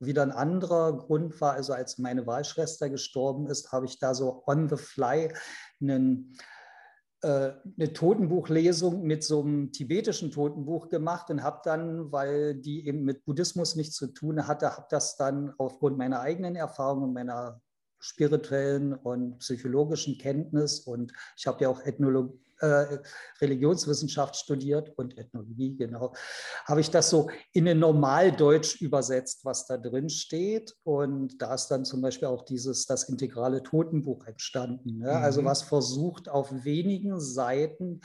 wieder ein anderer Grund war, also als meine Wahlschwester gestorben ist, habe ich da so on the fly einen eine Totenbuchlesung mit so einem tibetischen Totenbuch gemacht und habe dann, weil die eben mit Buddhismus nichts zu tun hatte, habe das dann aufgrund meiner eigenen Erfahrung und meiner spirituellen und psychologischen Kenntnis und ich habe ja auch Ethnologie, äh, Religionswissenschaft studiert und Ethnologie, genau, habe ich das so in ein Normaldeutsch übersetzt, was da drin steht. Und da ist dann zum Beispiel auch dieses, das integrale Totenbuch entstanden. Ne? Also mhm. Was versucht auf wenigen Seiten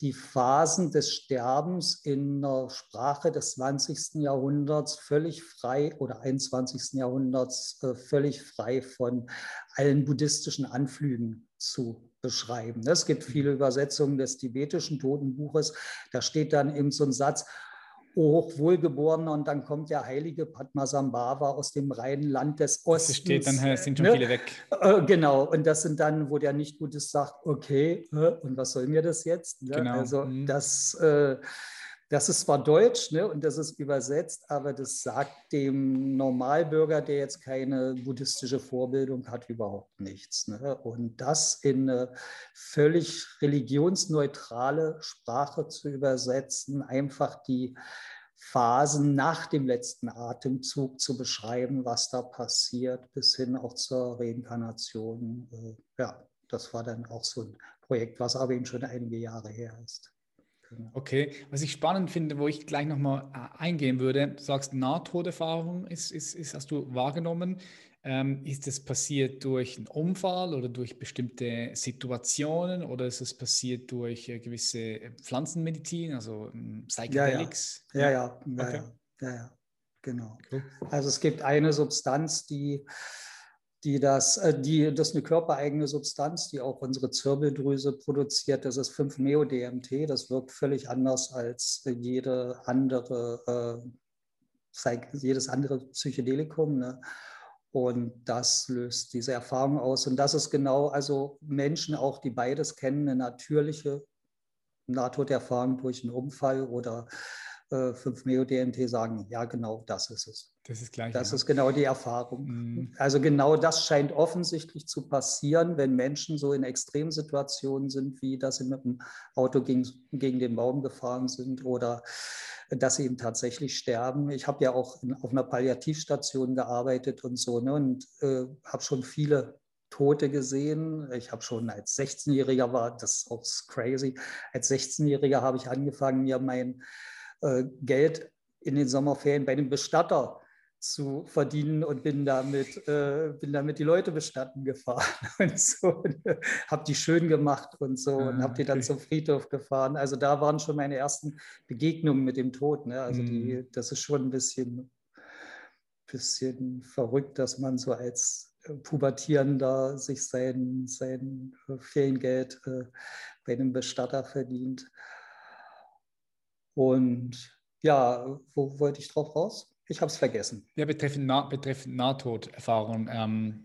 die Phasen des Sterbens in der Sprache des 20. Jahrhunderts völlig frei oder 21. Jahrhunderts äh, völlig frei von allen buddhistischen Anflügen zu beschreiben. Es gibt viele Übersetzungen des tibetischen Totenbuches. Da steht dann eben so ein Satz, Hochwohlgeborener, und dann kommt der heilige Padmasambhava aus dem reinen Land des Ostens. Das steht dann, sind schon ne? viele weg. Äh, genau, und das sind dann, wo der Nicht-Buddhist sagt, okay, und was soll mir das jetzt? Ne? Genau. Also mhm. das... Äh, das ist zwar Deutsch ne, und das ist übersetzt, aber das sagt dem Normalbürger, der jetzt keine buddhistische Vorbildung hat, überhaupt nichts. Ne? Und das in eine völlig religionsneutrale Sprache zu übersetzen, einfach die Phasen nach dem letzten Atemzug zu beschreiben, was da passiert, bis hin auch zur Reinkarnation. Äh, ja, das war dann auch so ein Projekt, was aber eben schon einige Jahre her ist. Genau. Okay, was ich spannend finde, wo ich gleich nochmal äh, eingehen würde, du sagst, Nahtoderfahrung ist, ist, ist, hast du wahrgenommen. Ähm, ist das passiert durch einen Unfall oder durch bestimmte Situationen oder ist es passiert durch äh, gewisse Pflanzenmedizin, also ähm, Psychedelics? Ja, ja, ja, ja, okay. ja, ja, ja, genau. Cool. Also es gibt eine Substanz, die die das, äh, die, das ist eine körpereigene Substanz, die auch unsere Zirbeldrüse produziert. Das ist 5-Meo-DMT. Das wirkt völlig anders als jede andere, äh, jedes andere Psychedelikum. Ne? Und das löst diese Erfahrung aus. Und das ist genau, also Menschen auch, die beides kennen, eine natürliche Nahtoderfahrung durch einen Unfall oder äh, 5-Meo-DMT sagen, ja, genau das ist es. Das ist gleich. Das ja. ist genau die Erfahrung. Mhm. Also genau das scheint offensichtlich zu passieren, wenn Menschen so in Extremsituationen sind, wie dass sie mit dem Auto gegen, gegen den Baum gefahren sind oder dass sie eben tatsächlich sterben. Ich habe ja auch in, auf einer Palliativstation gearbeitet und so ne, und äh, habe schon viele Tote gesehen. Ich habe schon als 16-Jähriger war das auch crazy. Als 16-Jähriger habe ich angefangen, mir mein äh, Geld in den Sommerferien bei dem Bestatter zu verdienen und bin damit, äh, bin damit die Leute bestatten gefahren und so. habe die schön gemacht und so ah, und habe die dann zum Friedhof gefahren. Also da waren schon meine ersten Begegnungen mit dem Tod. Ne? Also die, mhm. das ist schon ein bisschen, bisschen verrückt, dass man so als äh, Pubertierender sich sein, sein äh, Feriengeld äh, bei einem Bestatter verdient. Und ja, wo wollte ich drauf raus? Ich habe es vergessen. Ja, betreffend, nah betreffend Nahtoderfahrung. Ähm,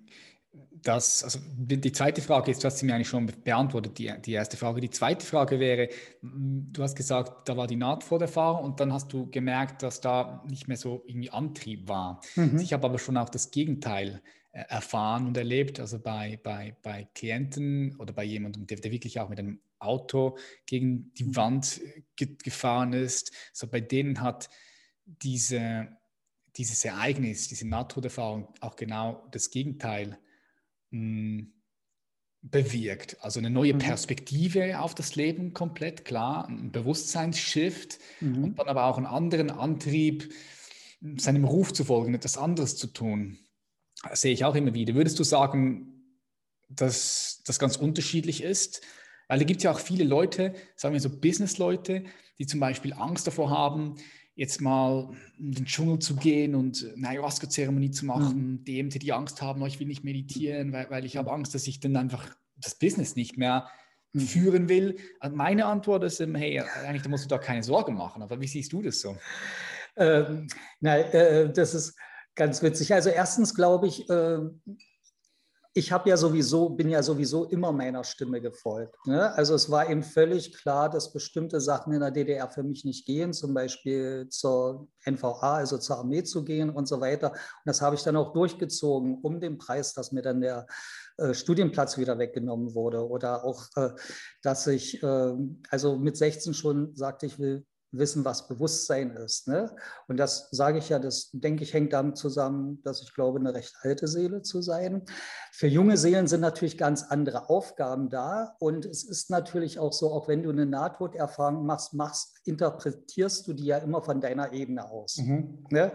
das, also die, zweite Frage ist, du hast sie mir eigentlich schon beantwortet, die, die erste Frage. Die zweite Frage wäre, du hast gesagt, da war die Nahtoderfahrung und dann hast du gemerkt, dass da nicht mehr so irgendwie Antrieb war. Mhm. Ich habe aber schon auch das Gegenteil äh, erfahren und erlebt, also bei, bei, bei Klienten oder bei jemandem, der, der wirklich auch mit einem Auto gegen die mhm. Wand ge gefahren ist. So bei denen hat diese, dieses Ereignis, diese Nahtoderfahrung auch genau das Gegenteil mh, hm, bewirkt. Also eine neue mhm. Perspektive auf das Leben komplett, klar, ein Bewusstseinsshift mhm. und dann aber auch einen anderen Antrieb, seinem Ruf zu folgen, etwas anderes zu tun. Das sehe ich auch immer wieder. Würdest du sagen, dass das ganz unterschiedlich ist? Weil da gibt es ja auch viele Leute, sagen wir so Business-Leute, die zum Beispiel Angst davor haben, jetzt mal in den Dschungel zu gehen und eine Ayahuasca-Zeremonie zu machen, mhm. DMT, die Angst haben, oh, ich will nicht meditieren, weil, weil ich habe Angst, dass ich dann einfach das Business nicht mehr mhm. führen will. Also meine Antwort ist, hey, eigentlich da musst du da keine Sorgen machen. Aber wie siehst du das so? Ähm, nein, äh, das ist ganz witzig. Also erstens glaube ich, äh, ich habe ja sowieso, bin ja sowieso immer meiner Stimme gefolgt. Ne? Also es war eben völlig klar, dass bestimmte Sachen in der DDR für mich nicht gehen, zum Beispiel zur NVA, also zur Armee zu gehen und so weiter. Und das habe ich dann auch durchgezogen, um den Preis, dass mir dann der äh, Studienplatz wieder weggenommen wurde. Oder auch, äh, dass ich, äh, also mit 16 schon sagte, ich will wissen, was Bewusstsein ist. Ne? Und das sage ich ja, das denke ich, hängt damit zusammen, dass ich glaube, eine recht alte Seele zu sein. Für junge Seelen sind natürlich ganz andere Aufgaben da. Und es ist natürlich auch so, auch wenn du eine Nahtoderfahrung machst, machst interpretierst du die ja immer von deiner Ebene aus. Mhm. Ne?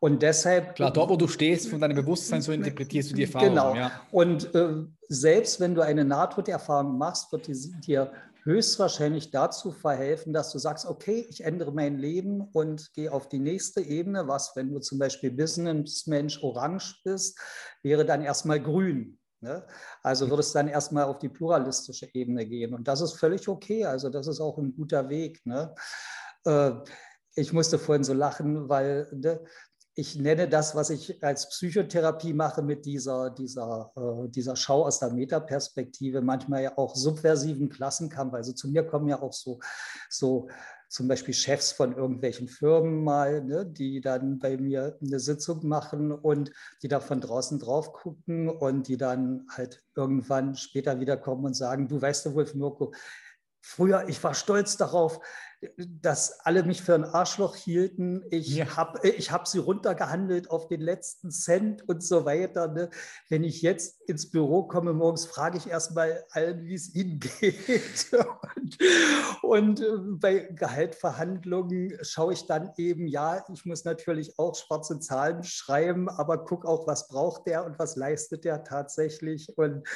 Und deshalb. Klar, dort, wo du stehst, von deinem Bewusstsein, so interpretierst du die Erfahrung. Genau. Ja. Und äh, selbst wenn du eine Nahtoderfahrung machst, wird die dir höchstwahrscheinlich dazu verhelfen, dass du sagst, okay, ich ändere mein Leben und gehe auf die nächste Ebene, was, wenn du zum Beispiel Businessmensch orange bist, wäre dann erstmal grün. Ne? Also würde es dann erstmal auf die pluralistische Ebene gehen. Und das ist völlig okay. Also das ist auch ein guter Weg. Ne? Äh, ich musste vorhin so lachen, weil ne, ich nenne das, was ich als Psychotherapie mache mit dieser, dieser, äh, dieser Schau aus der Metaperspektive, manchmal ja auch subversiven Klassenkampf. Also zu mir kommen ja auch so, so zum Beispiel Chefs von irgendwelchen Firmen mal, ne, die dann bei mir eine Sitzung machen und die da von draußen drauf gucken und die dann halt irgendwann später wiederkommen und sagen, du weißt du, Wolf Mirko, früher, ich war stolz darauf, dass alle mich für ein Arschloch hielten. Ich ja. habe ich hab sie runtergehandelt auf den letzten Cent und so weiter. Ne? Wenn ich jetzt ins Büro komme morgens, frage ich erstmal allen, wie es ihnen geht. und, und äh, bei Gehaltverhandlungen schaue ich dann eben, ja, ich muss natürlich auch schwarze Zahlen schreiben, aber guck auch, was braucht der und was leistet der tatsächlich. Und,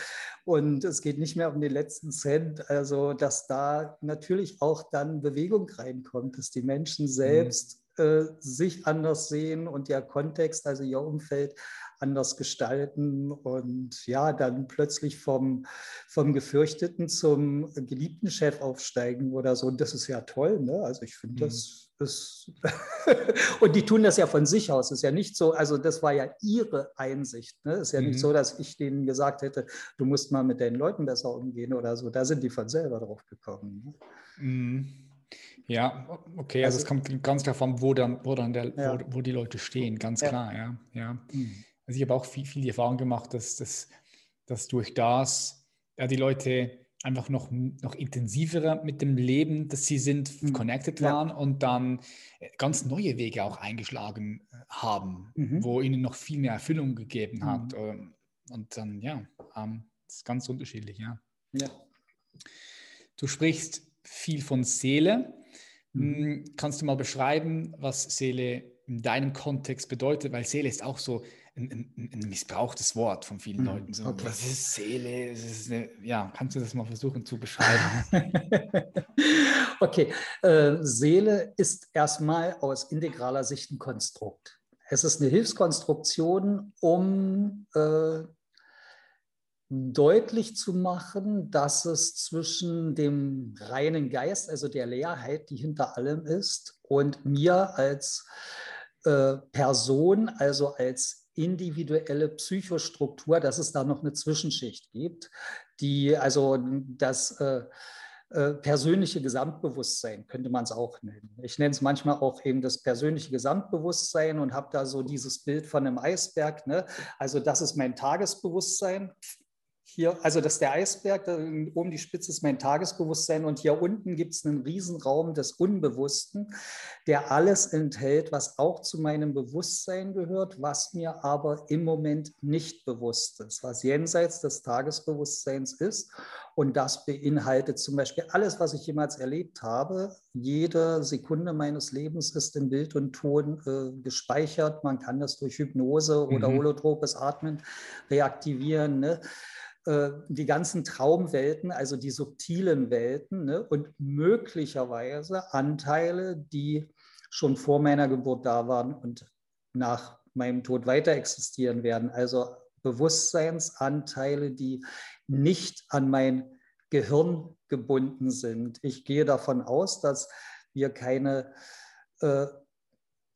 und es geht nicht mehr um den letzten Cent. Also, dass da natürlich auch dann Bewegung Bewegung reinkommt, dass die Menschen mhm. selbst äh, sich anders sehen und ihr Kontext, also ihr Umfeld anders gestalten und ja, dann plötzlich vom, vom Gefürchteten zum geliebten Chef aufsteigen oder so. Und das ist ja toll, ne? Also ich finde mhm. das ist und die tun das ja von sich aus. ist ja nicht so, also das war ja ihre Einsicht. Ne? ist ja mhm. nicht so, dass ich denen gesagt hätte, du musst mal mit deinen Leuten besser umgehen oder so. Da sind die von selber drauf gekommen. Ne? Mhm. Ja, okay, also, also, es kommt ganz an, wo dann, wo dann der, ja. wo, wo, die Leute stehen, ganz ja. klar, ja. ja. Mhm. Also ich habe auch viel, viel die Erfahrung gemacht, dass, dass, dass durch das ja, die Leute einfach noch, noch intensiver mit dem Leben, dass sie sind, mhm. connected waren ja. und dann äh, ganz neue Wege auch eingeschlagen äh, haben, mhm. wo ihnen noch viel mehr Erfüllung gegeben hat. Mhm. Ähm, und dann, ja, ähm, das ist ganz unterschiedlich, ja. ja. Du sprichst viel von Seele. Mhm. Hm, kannst du mal beschreiben, was Seele in deinem Kontext bedeutet? Weil Seele ist auch so ein, ein, ein missbrauchtes Wort von vielen mhm. Leuten. So, okay. Was ist Seele? Ist eine, ja, kannst du das mal versuchen zu beschreiben? okay, äh, Seele ist erstmal aus integraler Sicht ein Konstrukt. Es ist eine Hilfskonstruktion, um äh, deutlich zu machen, dass es zwischen dem reinen Geist, also der Leerheit, die hinter allem ist, und mir als äh, Person, also als individuelle Psychostruktur, dass es da noch eine Zwischenschicht gibt, die also das äh, äh, persönliche Gesamtbewusstsein könnte man es auch nennen. Ich nenne es manchmal auch eben das persönliche Gesamtbewusstsein und habe da so dieses Bild von einem Eisberg. Ne? Also das ist mein Tagesbewusstsein hier, also das ist der Eisberg, da oben die Spitze ist mein Tagesbewusstsein und hier unten gibt es einen Riesenraum des Unbewussten, der alles enthält, was auch zu meinem Bewusstsein gehört, was mir aber im Moment nicht bewusst ist, was jenseits des Tagesbewusstseins ist. Und das beinhaltet zum Beispiel alles, was ich jemals erlebt habe. Jede Sekunde meines Lebens ist in Bild und Ton äh, gespeichert. Man kann das durch Hypnose oder mhm. holotropes Atmen reaktivieren. Ne? Äh, die ganzen Traumwelten, also die subtilen Welten ne, und möglicherweise Anteile, die schon vor meiner Geburt da waren und nach meinem Tod weiter existieren werden. Also Bewusstseinsanteile, die nicht an mein Gehirn gebunden sind. Ich gehe davon aus, dass wir keine äh,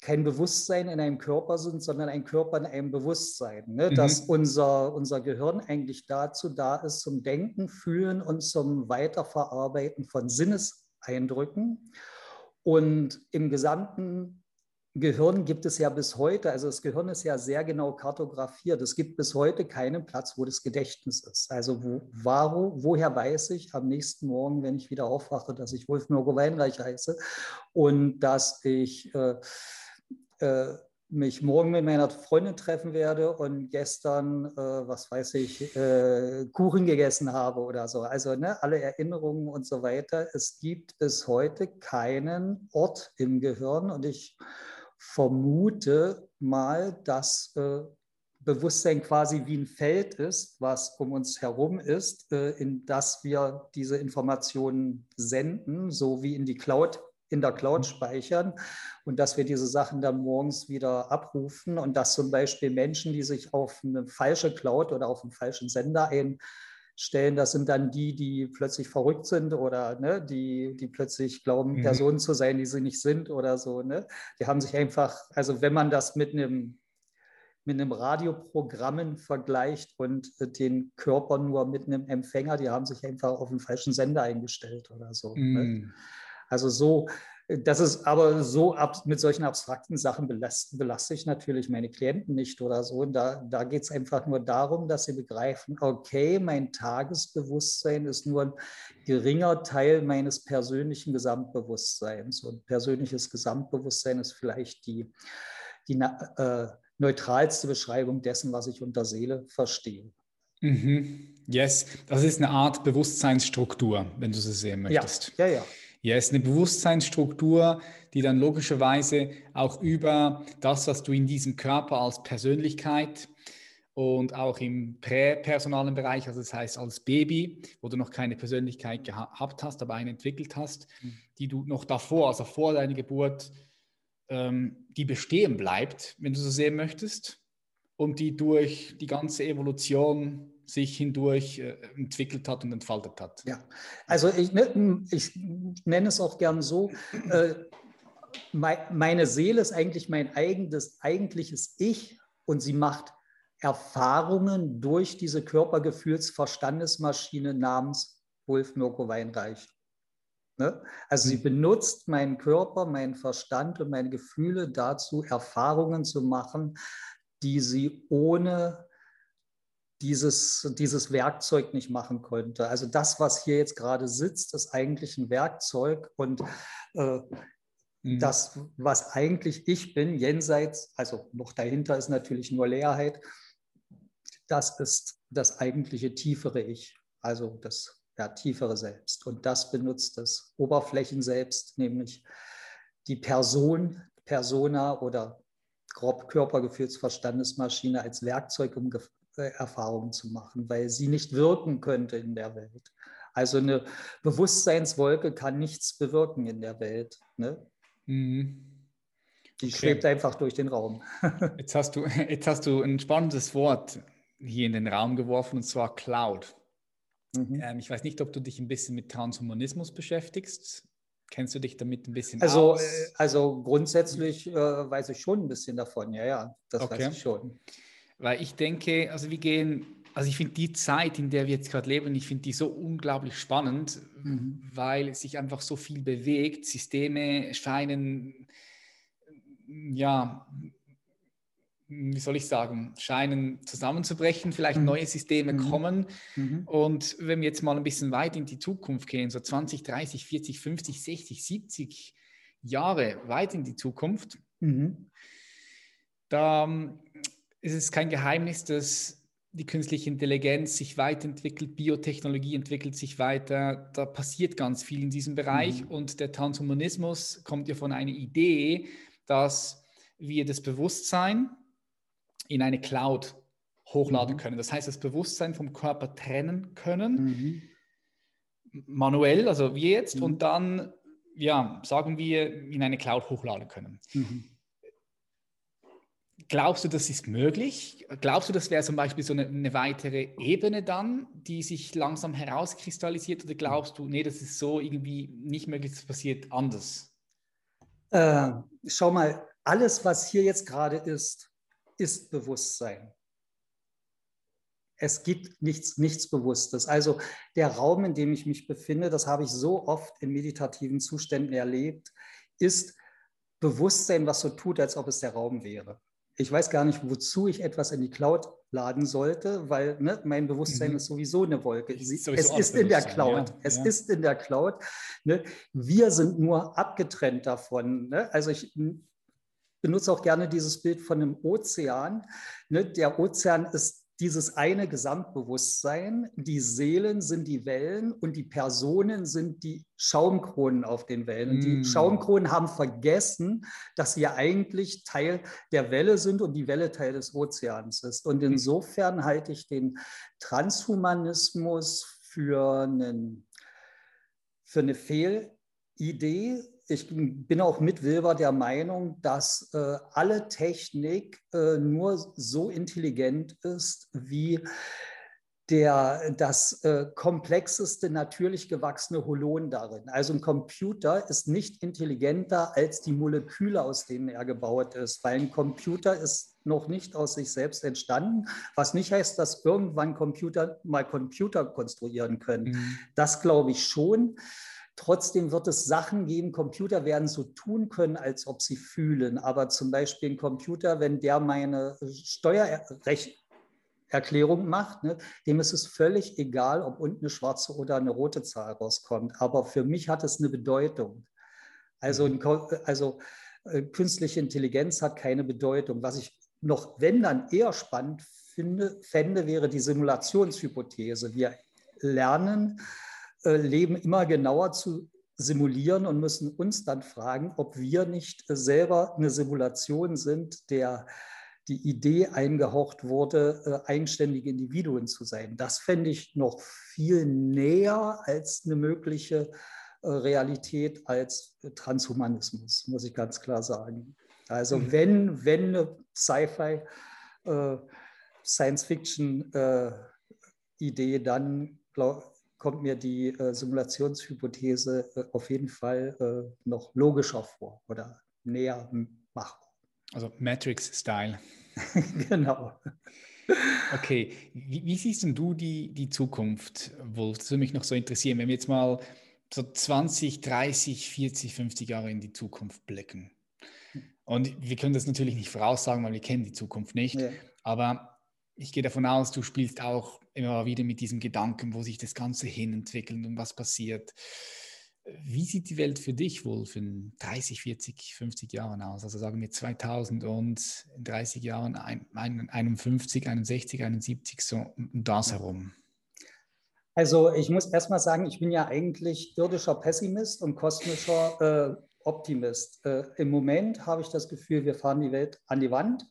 kein Bewusstsein in einem Körper sind, sondern ein Körper in einem Bewusstsein. Ne? Mhm. Dass unser, unser Gehirn eigentlich dazu da ist, zum Denken, Fühlen und zum Weiterverarbeiten von Sinneseindrücken. Und im gesamten Gehirn gibt es ja bis heute, also das Gehirn ist ja sehr genau kartografiert. Es gibt bis heute keinen Platz, wo das Gedächtnis ist. Also wo, warum, woher weiß ich am nächsten Morgen, wenn ich wieder aufwache, dass ich Wolf Mirko Weinreich heiße und dass ich äh, äh, mich morgen mit meiner Freundin treffen werde und gestern, äh, was weiß ich, äh, Kuchen gegessen habe oder so. Also ne, alle Erinnerungen und so weiter. Es gibt bis heute keinen Ort im Gehirn und ich vermute mal, dass äh, Bewusstsein quasi wie ein Feld ist, was um uns herum ist, äh, in das wir diese Informationen senden, so wie in die Cloud in der Cloud speichern und dass wir diese Sachen dann morgens wieder abrufen und dass zum Beispiel Menschen, die sich auf eine falsche Cloud oder auf einen falschen Sender einstellen, das sind dann die, die plötzlich verrückt sind oder ne, die, die plötzlich glauben, mhm. Personen zu sein, die sie nicht sind oder so. Ne? Die haben sich einfach, also wenn man das mit einem mit einem Radioprogrammen vergleicht und den Körper nur mit einem Empfänger, die haben sich einfach auf einen falschen Sender eingestellt oder so. Ne? Mhm. Ne? Also so, das ist aber so ab, mit solchen abstrakten Sachen belaste, belaste ich natürlich meine Klienten nicht oder so. Da, da geht es einfach nur darum, dass sie begreifen, okay, mein Tagesbewusstsein ist nur ein geringer Teil meines persönlichen Gesamtbewusstseins. Und persönliches Gesamtbewusstsein ist vielleicht die, die äh, neutralste Beschreibung dessen, was ich unter Seele verstehe. Mhm. Yes, das ist eine Art Bewusstseinsstruktur, wenn du sie sehen möchtest. Ja, ja, ja. Ja, es ist eine Bewusstseinsstruktur, die dann logischerweise auch über das, was du in diesem Körper als Persönlichkeit und auch im präpersonalen Bereich, also das heißt als Baby, wo du noch keine Persönlichkeit gehabt hast, aber eine entwickelt hast, mhm. die du noch davor, also vor deiner Geburt, ähm, die bestehen bleibt, wenn du so sehen möchtest, und die durch die ganze Evolution sich hindurch äh, entwickelt hat und entfaltet hat. Ja, also ich, ne, ich nenne es auch gern so, äh, meine Seele ist eigentlich mein eigenes, eigentliches Ich und sie macht Erfahrungen durch diese Körpergefühlsverstandesmaschine namens Wolf Mirko Weinreich. Ne? Also sie benutzt meinen Körper, meinen Verstand und meine Gefühle dazu, Erfahrungen zu machen, die sie ohne dieses, dieses Werkzeug nicht machen konnte. Also das, was hier jetzt gerade sitzt, ist eigentlich ein Werkzeug und äh, mhm. das, was eigentlich ich bin, jenseits, also noch dahinter ist natürlich nur Leerheit, das ist das eigentliche tiefere Ich, also das ja, tiefere Selbst. Und das benutzt das Oberflächenselbst, nämlich die Person, Persona oder grob Körpergefühlsverstandesmaschine als Werkzeug, um Erfahrungen zu machen, weil sie nicht wirken könnte in der Welt. Also eine Bewusstseinswolke kann nichts bewirken in der Welt. Ne? Mhm. Die okay. schwebt einfach durch den Raum. jetzt, hast du, jetzt hast du ein spannendes Wort hier in den Raum geworfen, und zwar Cloud. Mhm. Ähm, ich weiß nicht, ob du dich ein bisschen mit Transhumanismus beschäftigst. Kennst du dich damit ein bisschen also, aus? Äh, also grundsätzlich äh, weiß ich schon ein bisschen davon, ja, ja, das okay. weiß ich schon. Weil ich denke, also wir gehen also ich finde die Zeit, in der wir jetzt gerade leben, ich finde die so unglaublich spannend, mhm. weil sich einfach so viel bewegt. Systeme scheinen, ja, wie soll ich sagen, scheinen zusammenzubrechen, vielleicht mhm. neue Systeme mhm. kommen. Mhm. Und wenn wir jetzt mal ein bisschen weit in die Zukunft gehen, so 20, 30, 40, 50, 60, 70 Jahre weit in die Zukunft, mhm. da ähm, ist es kein Geheimnis, dass die künstliche Intelligenz sich weiterentwickelt, Biotechnologie entwickelt sich weiter, da passiert ganz viel in diesem Bereich mhm. und der Transhumanismus kommt ja von einer Idee, dass wir das Bewusstsein in eine Cloud hochladen mhm. können. Das heißt, das Bewusstsein vom Körper trennen können, mhm. manuell, also wie jetzt, und mhm. dann, ja, sagen wir, in eine Cloud hochladen können. Glaubst du, das ist möglich? Glaubst du, das wäre zum Beispiel so eine, eine, weitere Ebene dann, die sich langsam herauskristallisiert? Oder glaubst du, nee, das ist so irgendwie nicht möglich, das passiert anders? Äh, schau mal, alles, was hier jetzt gerade ist, ist Bewusstsein. Es gibt nichts, nichts Bewusstes. Also der Raum, in dem ich mich befinde, das habe ich so oft in meditativen Zuständen erlebt, ist Bewusstsein, was so tut, als ob es der Raum wäre ich weiß gar nicht, wozu ich etwas in die Cloud laden sollte, weil ne, mein Bewusstsein mhm. ist sowieso eine Wolke. Sie, es ist in der Cloud. Ja, es ja. ist in der Cloud. Ne? Wir sind nur abgetrennt davon. Ne? Also ich benutze auch gerne dieses Bild von einem Ozean. Ne? Der Ozean ist dieses eine Gesamtbewusstsein, die Seelen sind die Wellen und die Personen sind die Schaumkronen auf den Wellen. Und die mm. Schaumkronen haben vergessen, dass sie eigentlich Teil der Welle sind und die Welle Teil des Ozeans ist. Und hm. insofern halte ich den Transhumanismus für, einen, für eine Fehlidee, ich bin auch mit Wilber der Meinung, dass äh, alle Technik äh, nur so intelligent ist, wie der, das äh, komplexeste natürlich gewachsene Holon darin. Also ein Computer ist nicht intelligenter als die Moleküle, aus denen er gebaut ist, weil ein Computer ist noch nicht aus sich selbst entstanden, was nicht heißt, dass irgendwann Computer mal Computer konstruieren können. Mhm. Das glaube ich schon. Trotzdem wird es Sachen geben, Computer werden so tun können, als ob sie fühlen. Aber zum Beispiel ein Computer, wenn der meine Steuererklärung macht, ne, dem ist es völlig egal, ob unten eine schwarze oder eine rote Zahl rauskommt. Aber für mich hat es eine Bedeutung. Also, ein, also äh, künstliche Intelligenz hat keine Bedeutung. Was ich noch, wenn dann eher spannend finde, fände, wäre die Simulationshypothese. Wir lernen, Leben immer genauer zu simulieren und müssen uns dann fragen, ob wir nicht selber eine Simulation sind, der die Idee eingehaucht wurde, äh, eigenständige Individuen zu sein. Das fände ich noch viel näher als eine mögliche äh, Realität als Transhumanismus, muss ich ganz klar sagen. Also mhm. wenn, wenn eine Sci-Fi, äh, Science-Fiction-Idee, dann glaube kommt mir die äh, Simulationshypothese äh, auf jeden Fall äh, noch logischer vor oder näher machbar. Also Matrix-Style. genau. Okay, wie, wie, siehst denn du die, die Zukunft, Wolf? Das würde mich noch so interessieren, wenn wir jetzt mal so 20, 30, 40, 50 Jahre in die Zukunft blicken. Und wir können das natürlich nicht voraussagen, weil wir kennen die Zukunft nicht. Ja. Aber ich gehe davon aus, du spielst auch immer wieder mit diesem Gedanken, wo sich das Ganze hin entwickelt und was passiert. Wie sieht die Welt für dich wohl in 30, 40, 50 Jahren aus? Also sagen wir 2000 und in 30 Jahren 51, 61, 71, so um das herum. Also ich muss erstmal sagen, ich bin ja eigentlich irdischer Pessimist und kosmischer äh, Optimist. Äh, Im Moment habe ich das Gefühl, wir fahren die Welt an die Wand.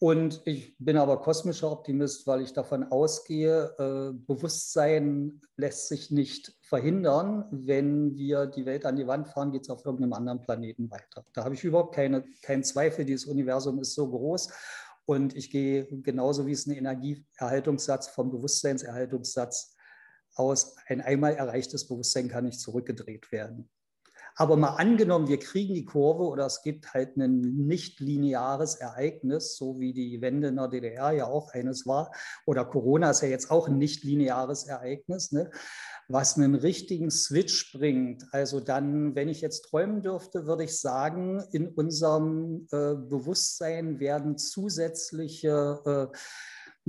Und ich bin aber kosmischer Optimist, weil ich davon ausgehe, äh, Bewusstsein lässt sich nicht verhindern. Wenn wir die Welt an die Wand fahren, geht es auf irgendeinem anderen Planeten weiter. Da habe ich überhaupt keine, keinen Zweifel. Dieses Universum ist so groß. Und ich gehe genauso wie es ein Energieerhaltungssatz vom Bewusstseinserhaltungssatz aus, ein einmal erreichtes Bewusstsein kann nicht zurückgedreht werden. Aber mal angenommen, wir kriegen die Kurve oder es gibt halt ein nicht lineares Ereignis, so wie die Wende in der DDR ja auch eines war, oder Corona ist ja jetzt auch ein nicht lineares Ereignis, ne? was einen richtigen Switch bringt. Also dann, wenn ich jetzt träumen dürfte, würde ich sagen, in unserem äh, Bewusstsein werden zusätzliche äh,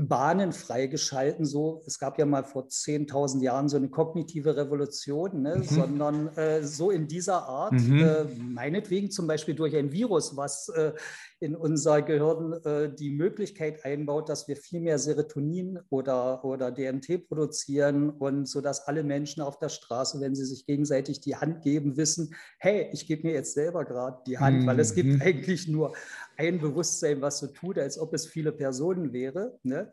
Bahnen freigeschalten. So, es gab ja mal vor 10.000 Jahren so eine kognitive Revolution, ne? mhm. sondern äh, so in dieser Art, mhm. äh, meinetwegen zum Beispiel durch ein Virus, was äh, in unser Gehirn äh, die Möglichkeit einbaut, dass wir viel mehr Serotonin oder, oder DMT produzieren und so dass alle Menschen auf der Straße, wenn sie sich gegenseitig die Hand geben, wissen, hey, ich gebe mir jetzt selber gerade die Hand, mhm. weil es gibt mhm. eigentlich nur ein Bewusstsein, was so tut, als ob es viele Personen wäre. Ne?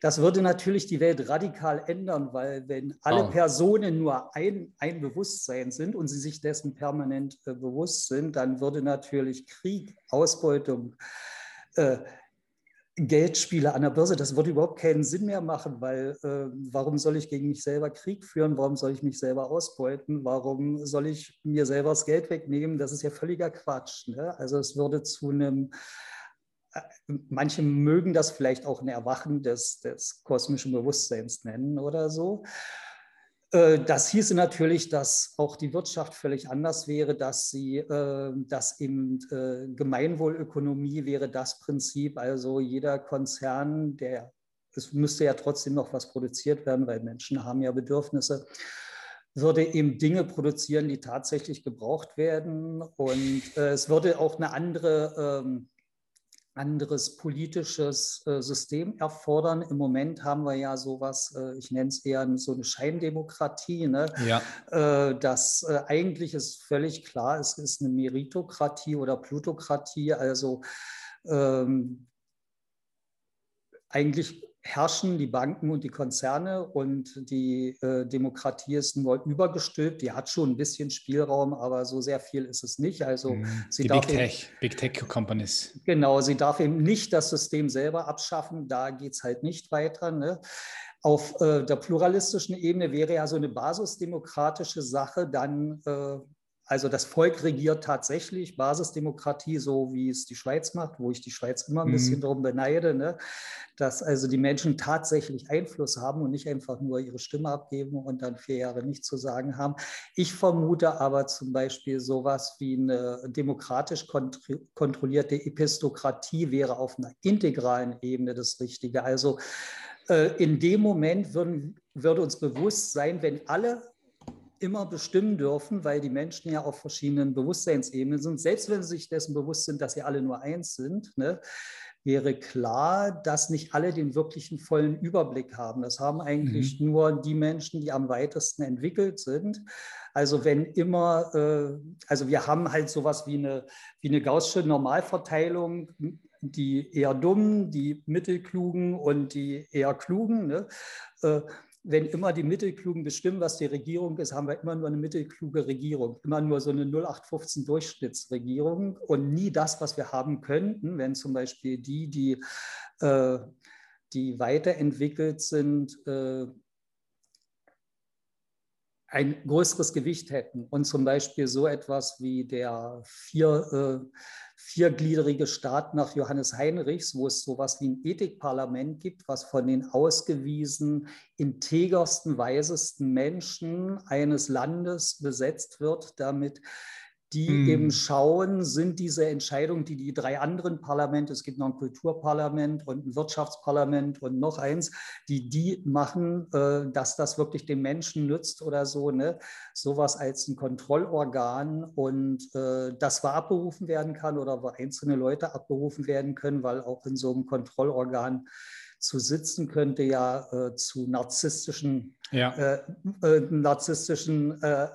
Das würde natürlich die Welt radikal ändern, weil wenn alle oh. Personen nur ein, ein Bewusstsein sind und sie sich dessen permanent äh, bewusst sind, dann würde natürlich Krieg, Ausbeutung, äh, Geldspiele an der Börse, das würde überhaupt keinen Sinn mehr machen, weil äh, warum soll ich gegen mich selber Krieg führen? Warum soll ich mich selber ausbeuten? Warum soll ich mir selber das Geld wegnehmen? Das ist ja völliger Quatsch. Ne? Also es würde zu einem, äh, manche mögen das vielleicht auch ein Erwachen des, des kosmischen Bewusstseins nennen oder so. Äh, das hieße natürlich, dass auch die Wirtschaft völlig anders wäre, dass sie, äh, dass eben äh, Gemeinwohlökonomie wäre das Prinzip. Also jeder Konzern, der, es müsste ja trotzdem noch was produziert werden, weil Menschen haben ja Bedürfnisse, würde eben Dinge produzieren, die tatsächlich gebraucht werden. Und es würde auch eine andere ähm, anderes politisches äh, System erfordern. Im Moment haben wir ja sowas, äh, ich nenne es eher so eine Scheindemokratie. Ne? Ja. Äh, das äh, eigentlich ist völlig klar, es ist eine Meritokratie oder Plutokratie. Also ähm, eigentlich herrschen die Banken und die Konzerne und die äh, Demokratie ist nur übergestülpt. Die hat schon ein bisschen Spielraum, aber so sehr viel ist es nicht. Also mhm. sie die darf Big Tech, eben, Big Tech Companies. Genau, sie darf eben nicht das System selber abschaffen. Da geht es halt nicht weiter. Ne? Auf äh, der pluralistischen Ebene wäre ja so eine basisdemokratische Sache dann äh, also das Volk regiert tatsächlich, Basisdemokratie, so wie es die Schweiz macht, wo ich die Schweiz immer ein mhm. bisschen darum beneide, ne? dass also die Menschen tatsächlich Einfluss haben und nicht einfach nur ihre Stimme abgeben und dann vier Jahre nichts zu sagen haben. Ich vermute aber zum Beispiel sowas wie eine demokratisch kontrollierte Epistokratie wäre auf einer integralen Ebene das Richtige. Also äh, in dem Moment würden, würde uns bewusst sein, wenn alle immer bestimmen dürfen, weil die Menschen ja auf verschiedenen Bewusstseinsebenen sind. Selbst wenn sie sich dessen bewusst sind, dass sie alle nur eins sind, ne, wäre klar, dass nicht alle den wirklichen vollen Überblick haben. Das haben eigentlich mhm. nur die Menschen, die am weitesten entwickelt sind. Also wenn immer, äh, also wir haben halt sowas wie eine, wie eine gaußsche Normalverteilung, die eher dummen, die mittelklugen und die eher klugen. Ne? Wenn immer die Mittelklugen bestimmen, was die Regierung ist, haben wir immer nur eine mittelkluge Regierung, immer nur so eine 0815 Durchschnittsregierung und nie das, was wir haben könnten, wenn zum Beispiel die, die, äh, die weiterentwickelt sind, äh, ein größeres Gewicht hätten und zum Beispiel so etwas wie der vier, äh, viergliedrige Staat nach Johannes Heinrichs, wo es so etwas wie ein Ethikparlament gibt, was von den ausgewiesen integersten, weisesten Menschen eines Landes besetzt wird, damit die hm. eben schauen, sind diese Entscheidungen, die die drei anderen Parlamente, es gibt noch ein Kulturparlament und ein Wirtschaftsparlament und noch eins, die die machen, äh, dass das wirklich den Menschen nützt oder so, ne? sowas als ein Kontrollorgan und äh, das war abberufen werden kann oder wo einzelne Leute abberufen werden können, weil auch in so einem Kontrollorgan zu sitzen könnte ja äh, zu narzisstischen, ja. Äh, äh, narzisstischen äh,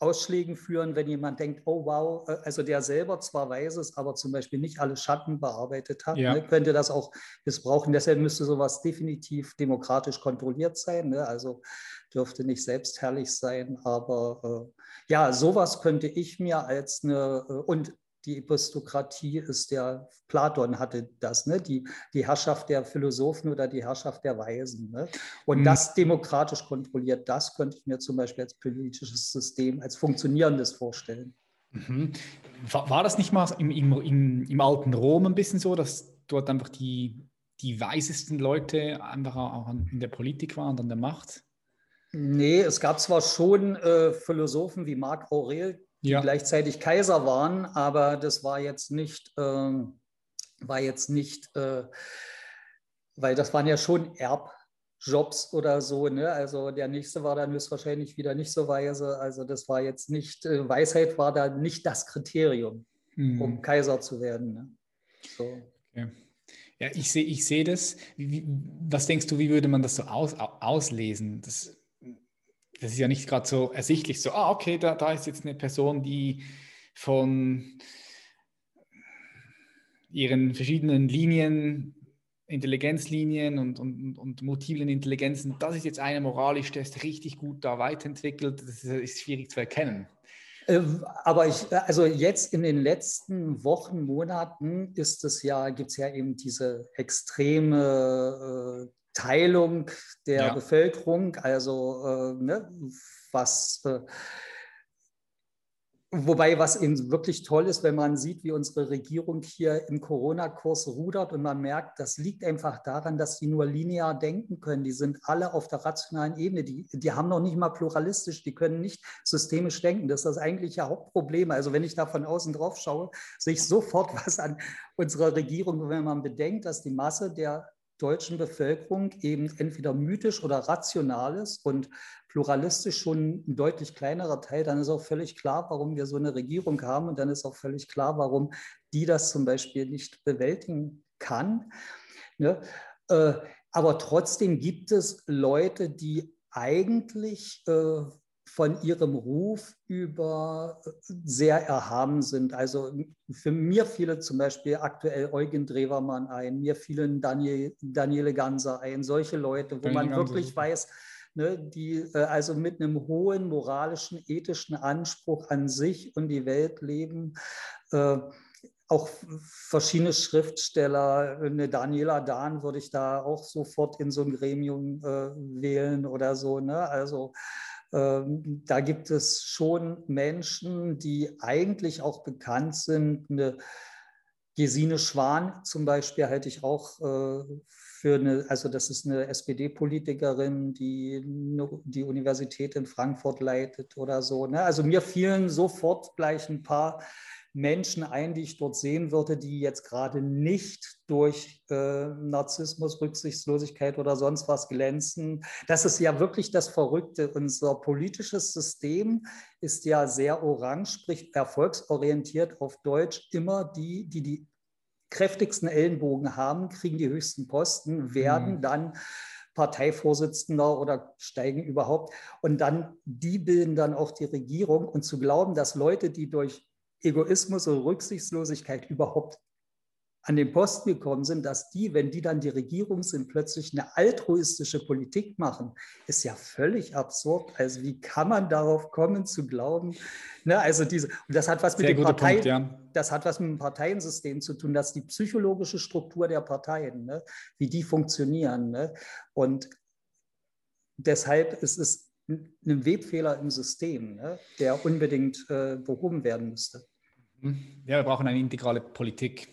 Ausschlägen führen, wenn jemand denkt, oh wow, äh, also der selber zwar weiß es, aber zum Beispiel nicht alle Schatten bearbeitet hat, ja. ne, könnte das auch missbrauchen. Deshalb müsste sowas definitiv demokratisch kontrolliert sein. Ne? Also dürfte nicht selbstherrlich sein. Aber äh, ja, sowas könnte ich mir als eine, äh, und die Epistokratie ist der, Platon hatte das, ne? die, die Herrschaft der Philosophen oder die Herrschaft der Weisen. Ne? Und mhm. das demokratisch kontrolliert, das könnte ich mir zum Beispiel als politisches System, als funktionierendes vorstellen. Mhm. War, das nicht mal im, im, im, alten Rom ein bisschen so, dass dort einfach die, die weisesten Leute einfach auch in der Politik waren und an der Macht? Nee, es gab zwar schon äh, Philosophen wie Marc Aurel, die ja. gleichzeitig Kaiser waren, aber das war jetzt nicht, äh, war jetzt nicht, äh, weil das waren ja schon Erbjobs oder so. Ne? Also der nächste war dann höchstwahrscheinlich wieder nicht so weise. Also das war jetzt nicht, äh, Weisheit war da nicht das Kriterium, mhm. um Kaiser zu werden. Ne? So. Okay. Ja, ich sehe ich seh das. Wie, was denkst du, wie würde man das so aus, auslesen? Das, das ist ja nicht gerade so ersichtlich, so, ah, okay, da, da ist jetzt eine Person, die von ihren verschiedenen Linien, Intelligenzlinien und, und, und multiplen Intelligenzen, das ist jetzt eine moralisch, der ist richtig gut da weiterentwickelt, das ist, ist schwierig zu erkennen. Äh, aber ich, also jetzt in den letzten Wochen, Monaten ist es ja, gibt es ja eben diese extreme äh, Teilung der ja. Bevölkerung, also äh, ne, was, äh, wobei was eben wirklich toll ist, wenn man sieht, wie unsere Regierung hier im Corona-Kurs rudert und man merkt, das liegt einfach daran, dass sie nur linear denken können. Die sind alle auf der rationalen Ebene, die, die haben noch nicht mal pluralistisch, die können nicht systemisch denken. Das ist das eigentliche Hauptproblem. Also wenn ich da von außen drauf schaue, sehe ich sofort was an unserer Regierung, wenn man bedenkt, dass die Masse der deutschen Bevölkerung eben entweder mythisch oder rational ist und pluralistisch schon ein deutlich kleinerer Teil, dann ist auch völlig klar, warum wir so eine Regierung haben und dann ist auch völlig klar, warum die das zum Beispiel nicht bewältigen kann. Ne? Äh, aber trotzdem gibt es Leute, die eigentlich äh, von ihrem Ruf über äh, sehr erhaben sind. Also für mir fiele zum Beispiel aktuell Eugen Drewermann ein, mir fielen Daniel, Daniele Ganser ein, solche Leute, wo Daniel man wirklich Ganser. weiß, ne, die äh, also mit einem hohen moralischen, ethischen Anspruch an sich und die Welt leben. Äh, auch verschiedene Schriftsteller, eine Daniela Dahn würde ich da auch sofort in so ein Gremium äh, wählen oder so. Ne? Also ähm, da gibt es schon Menschen, die eigentlich auch bekannt sind. Eine Gesine Schwan zum Beispiel halte ich auch äh, für eine, also das ist eine SPD-Politikerin, die die Universität in Frankfurt leitet oder so. Ne? Also mir fielen sofort gleich ein paar Menschen ein, die ich dort sehen würde, die jetzt gerade nicht durch äh, Narzissmus, Rücksichtslosigkeit oder sonst was glänzen. Das ist ja wirklich das Verrückte. Unser politisches System ist ja sehr orange, sprich erfolgsorientiert auf Deutsch. Immer die, die die kräftigsten Ellenbogen haben, kriegen die höchsten Posten, werden mhm. dann Parteivorsitzender oder steigen überhaupt. Und dann, die bilden dann auch die Regierung. Und zu glauben, dass Leute, die durch Egoismus und Rücksichtslosigkeit überhaupt an den Posten gekommen sind, dass die, wenn die dann die Regierung sind, plötzlich eine altruistische Politik machen, ist ja völlig absurd. Also wie kann man darauf kommen zu glauben? Ne, also diese, und das hat was mit dem Parteien, ja. das hat was mit dem Parteiensystem zu tun, dass die psychologische Struktur der Parteien, ne, wie die funktionieren. Ne? Und deshalb ist es einen Webfehler im System, ne, der unbedingt äh, behoben werden müsste. Ja, wir brauchen eine integrale Politik.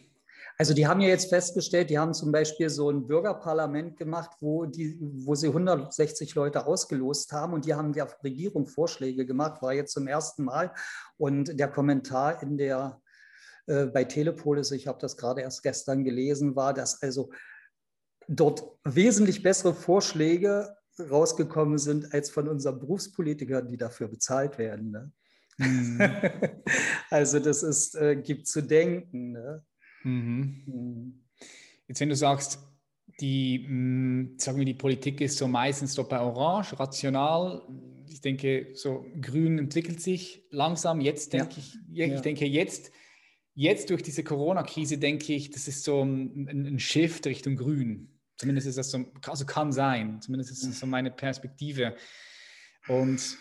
Also die haben ja jetzt festgestellt, die haben zum Beispiel so ein Bürgerparlament gemacht, wo, die, wo sie 160 Leute ausgelost haben und die haben der Regierung Vorschläge gemacht, war jetzt zum ersten Mal. Und der Kommentar in der, äh, bei Telepolis, ich habe das gerade erst gestern gelesen, war, dass also dort wesentlich bessere Vorschläge rausgekommen sind als von unseren Berufspolitikern, die dafür bezahlt werden. Ne? Mhm. also das ist, äh, gibt zu denken. Ne? Mhm. Mhm. Jetzt, wenn du sagst, die, mh, mm, sagen wir, die Politik ist so meistens so bei Orange, rational. Ich denke, so Grün entwickelt sich langsam. Jetzt denke ja. ich, ja, ich denke jetzt, jetzt durch diese Corona-Krise denke ich, das ist so ein, ein Shift Richtung Grün. Zumindest ist das so, also kann sein, zumindest ist das so meine Perspektive. Und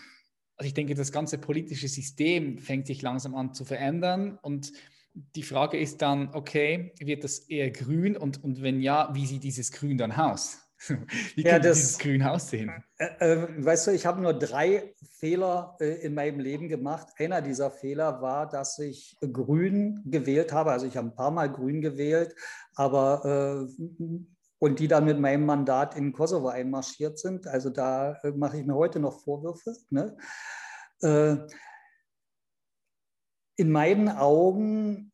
also ich denke, das ganze politische System fängt sich langsam an zu verändern und die Frage ist dann, okay, wird das eher grün und, und wenn ja, wie sieht dieses Grün dann aus? Wie ja, könnte das, dieses Grün aussehen? Äh, äh, weißt du, ich habe nur drei Fehler äh, in meinem Leben gemacht. Einer dieser Fehler war, dass ich Grün gewählt habe. Also ich habe ein paar Mal Grün gewählt, aber äh, und die dann mit meinem Mandat in Kosovo einmarschiert sind. Also da äh, mache ich mir heute noch Vorwürfe. Ne? Äh, in meinen Augen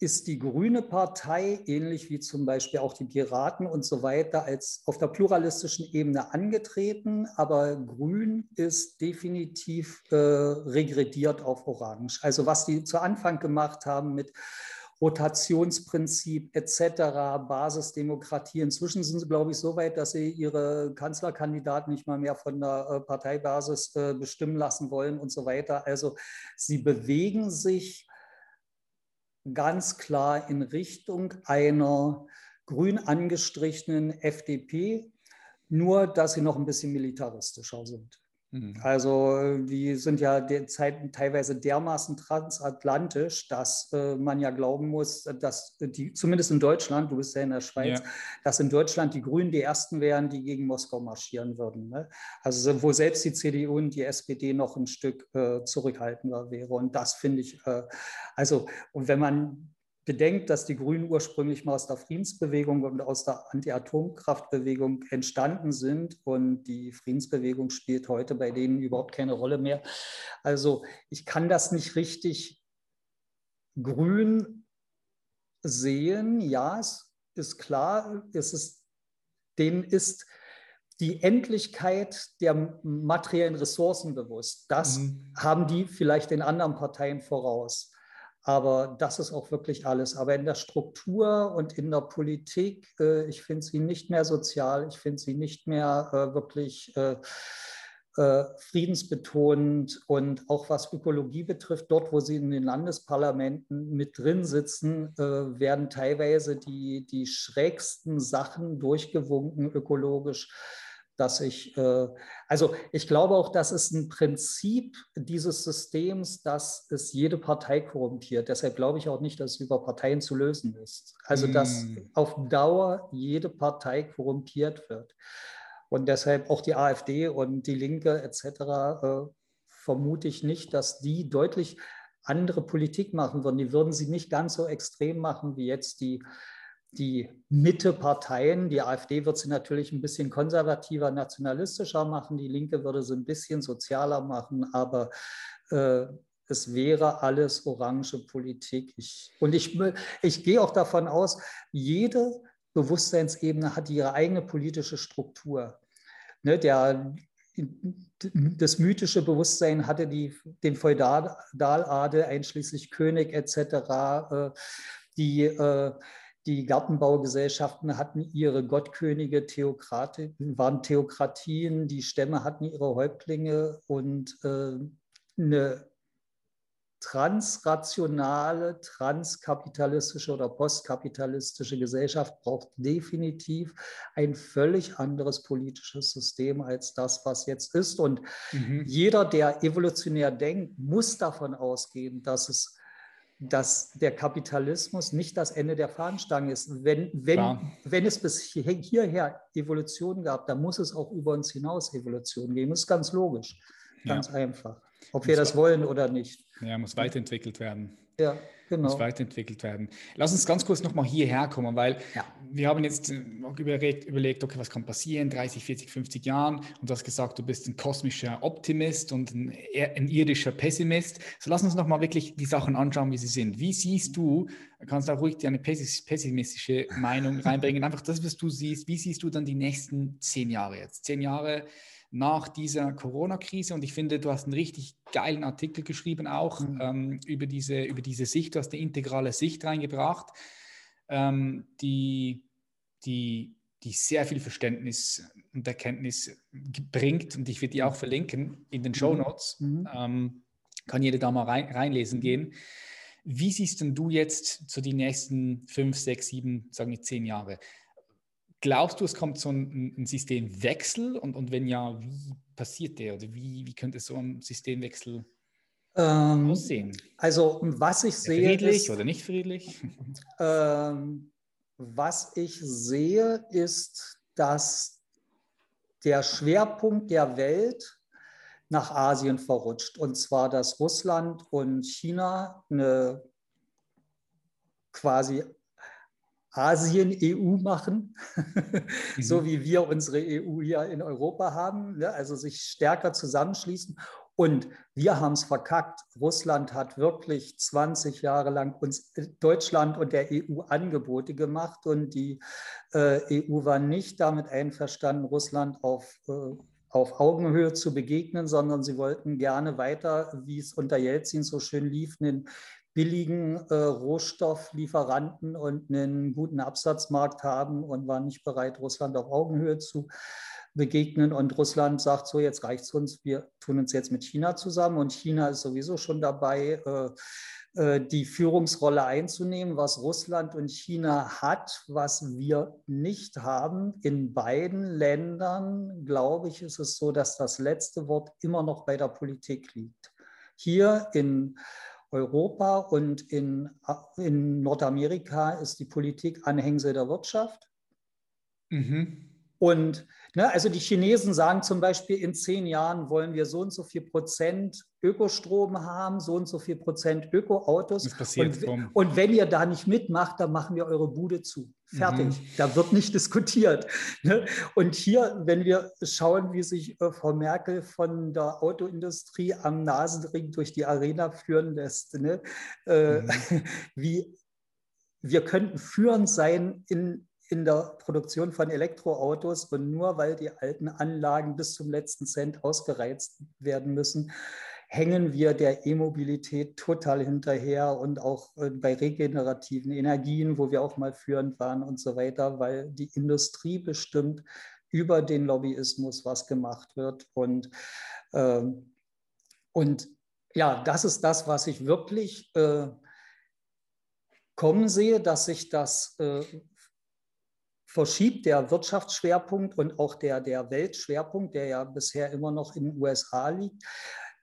ist die Grüne Partei, ähnlich wie zum Beispiel auch die Piraten und so weiter, als auf der pluralistischen Ebene angetreten, aber Grün ist definitiv äh, regrediert auf Orange. Also was die zu Anfang gemacht haben mit Rotationsprinzip etc., Basisdemokratie. Inzwischen sind sie, glaube ich, so weit, dass sie ihre Kanzlerkandidaten nicht mal mehr von der äh, Parteibasis äh, bestimmen lassen wollen und so weiter. Also sie bewegen sich ganz klar in Richtung einer grün angestrichenen FDP, nur dass sie noch ein bisschen militaristischer sind. Mhm. Also die sind ja derzeit teilweise dermaßen transatlantisch, dass äh, man ja glauben muss, dass die, zumindest in Deutschland, du bist ja in der Schweiz, ja. dass in Deutschland die Grünen die Ersten wären, die gegen Moskau marschieren würden. Ne? Also wo selbst die CDU und die SPD noch ein Stück äh, zurückhaltender wäre. Und das finde ich, äh, also und wenn man bedenkt, dass die Grünen ursprünglich mal aus der Friedensbewegung und aus der Anti-Atomkraftbewegung entstanden sind und die Friedensbewegung spielt heute bei denen überhaupt keine Rolle mehr. Also ich kann das nicht richtig grün sehen. Ja, es ist klar, es ist, denen ist die Endlichkeit der materiellen Ressourcen bewusst. Das mhm. haben die vielleicht den anderen Parteien voraus. Aber das ist auch wirklich alles. Aber in der Struktur und in der Politik, äh, ich finde sie nicht mehr sozial, ich finde sie nicht mehr äh, wirklich äh, äh, friedensbetonend. Und auch was Ökologie betrifft, dort, wo sie in den Landesparlamenten mit drin sitzen, äh, werden teilweise die, die schrägsten Sachen durchgewunken ökologisch dass ich, äh, also ich glaube auch, das ist ein Prinzip dieses Systems, dass es jede Partei korrumpiert. Deshalb glaube ich auch nicht, dass es über Parteien zu lösen ist. Also dass mm. auf Dauer jede Partei korrumpiert wird. Und deshalb auch die AfD und die Linke etc. Äh, vermute ich nicht, dass die deutlich andere Politik machen würden. Die würden sie nicht ganz so extrem machen wie jetzt die die Mitte-Parteien, die AfD wird sie natürlich ein bisschen konservativer, nationalistischer machen, die Linke würde sie ein bisschen sozialer machen, aber äh, es wäre alles orange Politik. Ich, und ich, ich gehe auch davon aus, jede Bewusstseinsebene hat ihre eigene politische Struktur. Ne, der, das mythische Bewusstsein hatte die, den Feudaladel, einschließlich König etc., äh, die äh, die Gartenbaugesellschaften hatten ihre Gottkönige, Theokrate, waren Theokratien, die Stämme hatten ihre Häuptlinge und äh, eine transrationale, transkapitalistische oder postkapitalistische Gesellschaft braucht definitiv ein völlig anderes politisches System als das, was jetzt ist. Und mhm. jeder, der evolutionär denkt, muss davon ausgehen, dass es dass der Kapitalismus nicht das Ende der Fahnenstange ist. Wenn, wenn, wenn es bis hierher Evolution gab, dann muss es auch über uns hinaus Evolution geben. Das ist ganz logisch, ganz ja. einfach. Ob muss wir das wollen oder nicht. Ja, muss weiterentwickelt werden. Ja, genau. Muss weiterentwickelt werden. Lass uns ganz kurz nochmal hierher kommen, weil ja. wir haben jetzt äh, überlegt, überlegt, okay, was kann passieren, 30, 40, 50 Jahren und du hast gesagt, du bist ein kosmischer Optimist und ein, ein irdischer Pessimist. So lass uns nochmal wirklich die Sachen anschauen, wie sie sind. Wie siehst du, kannst auch ruhig eine pessimistische Meinung reinbringen, einfach das, was du siehst, wie siehst du dann die nächsten zehn Jahre jetzt? Zehn Jahre nach dieser Corona-Krise. Und ich finde, du hast einen richtig geilen Artikel geschrieben auch mhm. ähm, über, diese, über diese Sicht. Du hast eine integrale Sicht reingebracht, ähm, die, die, die sehr viel Verständnis und Erkenntnis bringt. Und ich werde die auch verlinken in den Show Notes. Mhm. Ähm, kann jeder da mal rein, reinlesen gehen. Wie siehst denn du jetzt so die nächsten fünf, sechs, sieben, sagen wir zehn Jahre? Glaubst du, es kommt so ein, ein Systemwechsel? Und, und wenn ja, wie passiert der? Oder wie, wie könnte so ein Systemwechsel ähm, aussehen? Also was ich sehe. Friedlich ist, oder nicht friedlich? Ähm, was ich sehe, ist, dass der Schwerpunkt der Welt nach Asien verrutscht. Und zwar, dass Russland und China eine quasi Asien-EU machen, mhm. so wie wir unsere EU hier in Europa haben, ne? also sich stärker zusammenschließen. Und wir haben es verkackt. Russland hat wirklich 20 Jahre lang uns äh, Deutschland und der EU Angebote gemacht und die äh, EU war nicht damit einverstanden, Russland auf äh, auf Augenhöhe zu begegnen, sondern sie wollten gerne weiter, wie es unter Jelzin so schön lief, einen billigen äh, Rohstofflieferanten und einen guten Absatzmarkt haben und waren nicht bereit, Russland auf Augenhöhe zu begegnen. Und Russland sagt so, jetzt reicht es uns, wir tun uns jetzt mit China zusammen. Und China ist sowieso schon dabei, äh, äh, die Führungsrolle einzunehmen, was Russland und China hat, was wir nicht haben. In beiden Ländern, glaube ich, ist es so, dass das letzte Wort immer noch bei der Politik liegt. Hier in Europa und in, in Nordamerika ist die Politik Anhängsel der Wirtschaft. Mhm. Und ne, also die Chinesen sagen zum Beispiel, in zehn Jahren wollen wir so und so viel Prozent Ökostrom haben, so und so viel Prozent Ökoautos. Und, und wenn ihr da nicht mitmacht, dann machen wir eure Bude zu. Fertig. Mhm. Da wird nicht diskutiert. Ne? Und hier, wenn wir schauen, wie sich äh, Frau Merkel von der Autoindustrie am Nasenring durch die Arena führen lässt, ne? Äh, mhm. wie wir könnten führend sein in in der Produktion von Elektroautos und nur weil die alten Anlagen bis zum letzten Cent ausgereizt werden müssen, hängen wir der E-Mobilität total hinterher und auch äh, bei regenerativen Energien, wo wir auch mal führend waren und so weiter, weil die Industrie bestimmt über den Lobbyismus, was gemacht wird. Und, äh, und ja, das ist das, was ich wirklich äh, kommen sehe, dass sich das äh, verschiebt der Wirtschaftsschwerpunkt und auch der, der Weltschwerpunkt, der ja bisher immer noch in den USA liegt.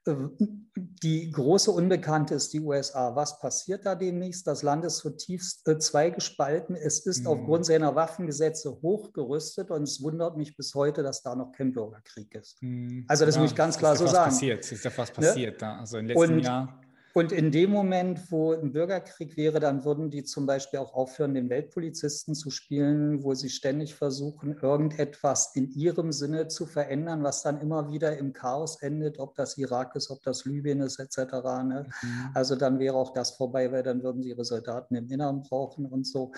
Die große Unbekannte ist die USA. Was passiert da demnächst? Das Land ist zutiefst äh, zweigespalten. Es ist mhm. aufgrund seiner Waffengesetze hochgerüstet und es wundert mich bis heute, dass da noch kein Bürgerkrieg ist. Mhm. Also das ja, muss ich ganz klar so sagen. Passiert. Das ist ja fast ne? passiert. Ne? Also im letzten und, Jahr und in dem Moment, wo ein Bürgerkrieg wäre, dann würden die zum Beispiel auch aufhören, den Weltpolizisten zu spielen, wo sie ständig versuchen, irgendetwas in ihrem Sinne zu verändern, was dann immer wieder im Chaos endet, ob das Irak ist, ob das Libyen ist, etc. Ne? Mhm. Also dann wäre auch das vorbei, weil dann würden sie ihre Soldaten im Inneren brauchen und so.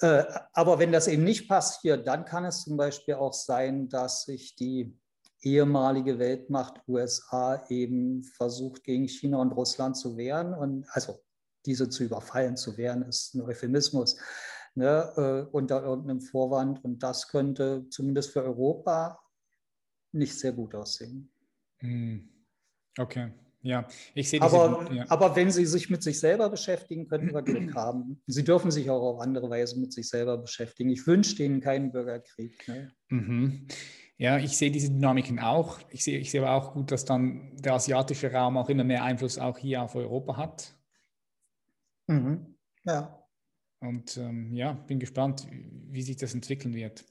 Äh, aber wenn das eben nicht passiert, dann kann es zum Beispiel auch sein, dass sich die ehemalige Weltmacht USA eben versucht, gegen China und Russland zu wehren. Und also diese zu überfallen, zu wehren, ist ein Euphemismus ne, äh, unter irgendeinem Vorwand. Und das könnte zumindest für Europa nicht sehr gut aussehen. Hm. Okay. Ja, ich sehe diese, aber, ja. aber wenn Sie sich mit sich selber beschäftigen, könnten wir Glück haben. Sie dürfen sich auch auf andere Weise mit sich selber beschäftigen. Ich wünsche Ihnen keinen Bürgerkrieg. Ne? Mhm. Ja, ich sehe diese Dynamiken auch. Ich sehe, ich sehe aber auch gut, dass dann der asiatische Raum auch immer mehr Einfluss auch hier auf Europa hat. Mhm. Ja. Und ähm, ja, bin gespannt, wie sich das entwickeln wird.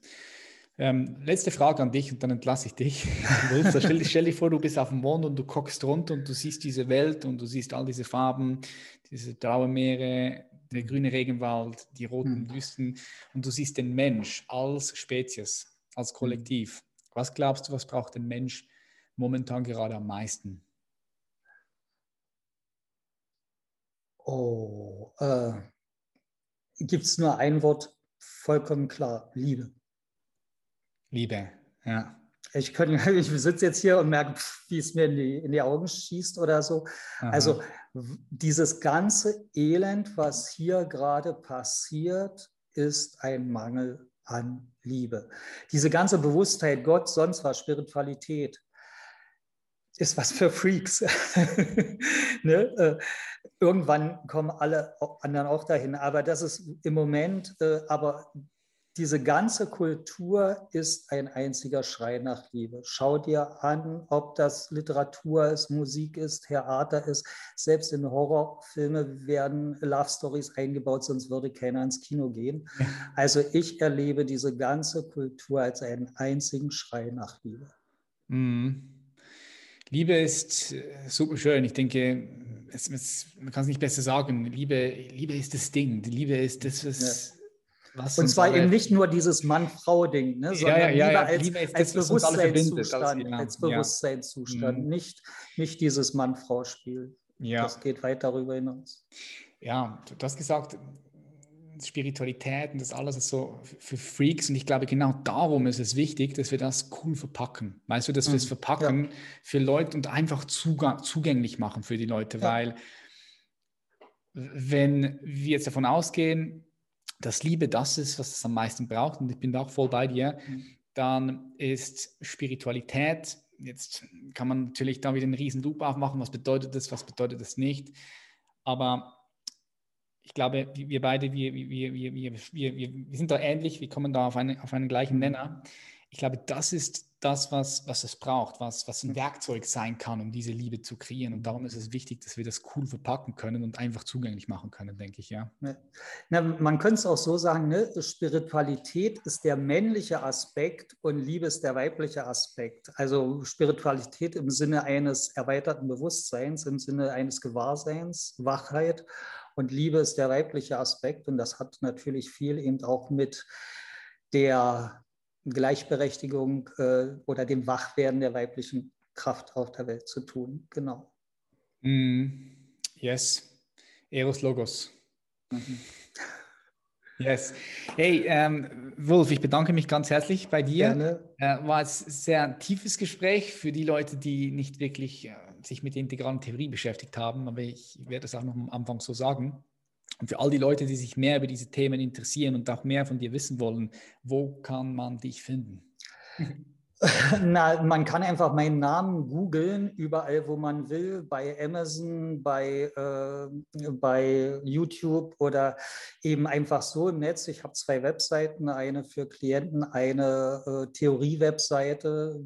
Ähm, letzte Frage an dich und dann entlasse ich dich. stell, stell dir vor, du bist auf dem Mond und du guckst runter und du siehst diese Welt und du siehst all diese Farben, diese blaue Meere, der grüne Regenwald, die roten mhm. Wüsten und du siehst den Mensch als Spezies, als Kollektiv. Was glaubst du, was braucht der Mensch momentan gerade am meisten? Oh, äh, gibt es nur ein Wort, vollkommen klar, Liebe. Liebe, ja. Ich, kann, ich sitze jetzt hier und merke, wie es mir in die, in die Augen schießt oder so. Aha. Also dieses ganze Elend, was hier gerade passiert, ist ein Mangel an Liebe. Diese ganze Bewusstheit, Gott, sonst was, Spiritualität, ist was für Freaks. ne? äh, irgendwann kommen alle anderen auch dahin. Aber das ist im Moment, äh, aber diese ganze Kultur ist ein einziger Schrei nach Liebe. Schau dir an, ob das Literatur ist, Musik ist, Theater ist. Selbst in Horrorfilme werden Love Stories eingebaut, sonst würde keiner ins Kino gehen. Also ich erlebe diese ganze Kultur als einen einzigen Schrei nach Liebe. Mhm. Liebe ist äh, super schön. Ich denke, es, es, man kann es nicht besser sagen. Liebe, Liebe ist das Ding. Die Liebe ist das, was, was und zwar eben nicht nur dieses Mann-Frau-Ding, ne, sondern ja, ja, ja, als, Liebe als Bewusstseinszustand, genau. als Bewusstseinszustand, nicht, nicht dieses Mann-Frau-Spiel. Das geht weit darüber hinaus. Ja, du hast gesagt, Spiritualität und das alles ist so für Freaks und ich glaube, genau darum ist es wichtig, dass wir das cool verpacken. Weißt du, dass wir es mhm. verpacken für Leute und einfach Zugang, zugänglich machen für die Leute, weil wenn wir jetzt davon ausgehen, dass Liebe das ist, was es am meisten braucht, und ich bin da auch voll bei dir, mhm. dann ist Spiritualität, jetzt kann man natürlich da wieder einen riesen Loop aufmachen, was bedeutet das, was bedeutet das nicht, aber ich glaube, wir beide, wir, wir, wir, wir, wir, wir sind da ähnlich, wir kommen da auf, eine, auf einen gleichen Nenner. Ich glaube, das ist das, was, was es braucht, was, was ein Werkzeug sein kann, um diese Liebe zu kreieren. Und darum ist es wichtig, dass wir das cool verpacken können und einfach zugänglich machen können, denke ich, ja. Na, man könnte es auch so sagen, ne? Spiritualität ist der männliche Aspekt und Liebe ist der weibliche Aspekt. Also Spiritualität im Sinne eines erweiterten Bewusstseins, im Sinne eines Gewahrseins, Wachheit. Und Liebe ist der weibliche Aspekt. Und das hat natürlich viel eben auch mit der Gleichberechtigung äh, oder dem Wachwerden der weiblichen Kraft auf der Welt zu tun. Genau. Mm, yes. Eros Logos. Mhm. Yes. Hey, ähm, Wolf, ich bedanke mich ganz herzlich bei dir. Gerne. Äh, war ein sehr tiefes Gespräch für die Leute, die nicht wirklich äh, sich mit der integralen Theorie beschäftigt haben, aber ich werde es auch noch am Anfang so sagen. Und für all die Leute, die sich mehr über diese Themen interessieren und auch mehr von dir wissen wollen, wo kann man dich finden? Na, man kann einfach meinen Namen googeln, überall, wo man will, bei Amazon, bei, äh, bei YouTube oder eben einfach so im Netz. Ich habe zwei Webseiten, eine für Klienten, eine äh, Theorie-Webseite,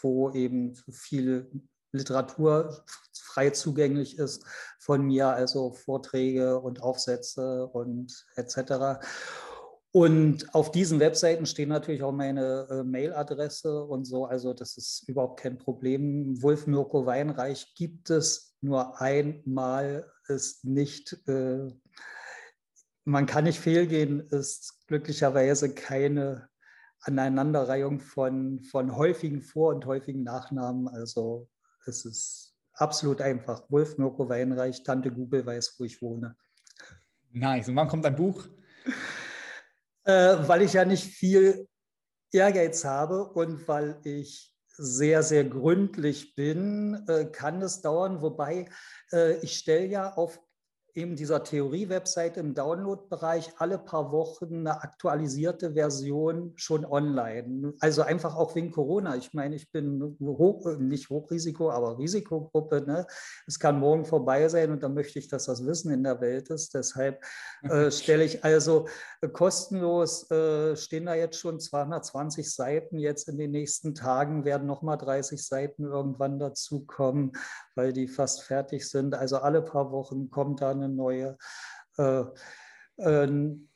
wo eben viel Literatur frei zugänglich ist von mir, also Vorträge und Aufsätze und etc. Und auf diesen Webseiten stehen natürlich auch meine äh, Mailadresse und so. Also das ist überhaupt kein Problem. Wolf Mirko Weinreich gibt es nur einmal, ist nicht, äh, man kann nicht fehlgehen, ist glücklicherweise keine Aneinanderreihung von, von häufigen Vor- und häufigen Nachnamen. Also es ist absolut einfach. Wolf Mirko Weinreich, Tante Google weiß, wo ich wohne. Nice. Und wann kommt dein Buch? Äh, weil ich ja nicht viel Ehrgeiz habe und weil ich sehr, sehr gründlich bin, äh, kann es dauern. Wobei äh, ich stelle ja auf eben dieser Theorie-Webseite im Download-Bereich alle paar Wochen eine aktualisierte Version schon online. Also einfach auch wegen Corona. Ich meine, ich bin hoch, nicht Hochrisiko, aber Risikogruppe. Ne? Es kann morgen vorbei sein und dann möchte ich, dass das Wissen in der Welt ist. Deshalb äh, stelle ich also äh, kostenlos, äh, stehen da jetzt schon 220 Seiten. Jetzt in den nächsten Tagen werden nochmal 30 Seiten irgendwann dazukommen, weil die fast fertig sind. Also alle paar Wochen kommt da eine neue, äh, äh, ein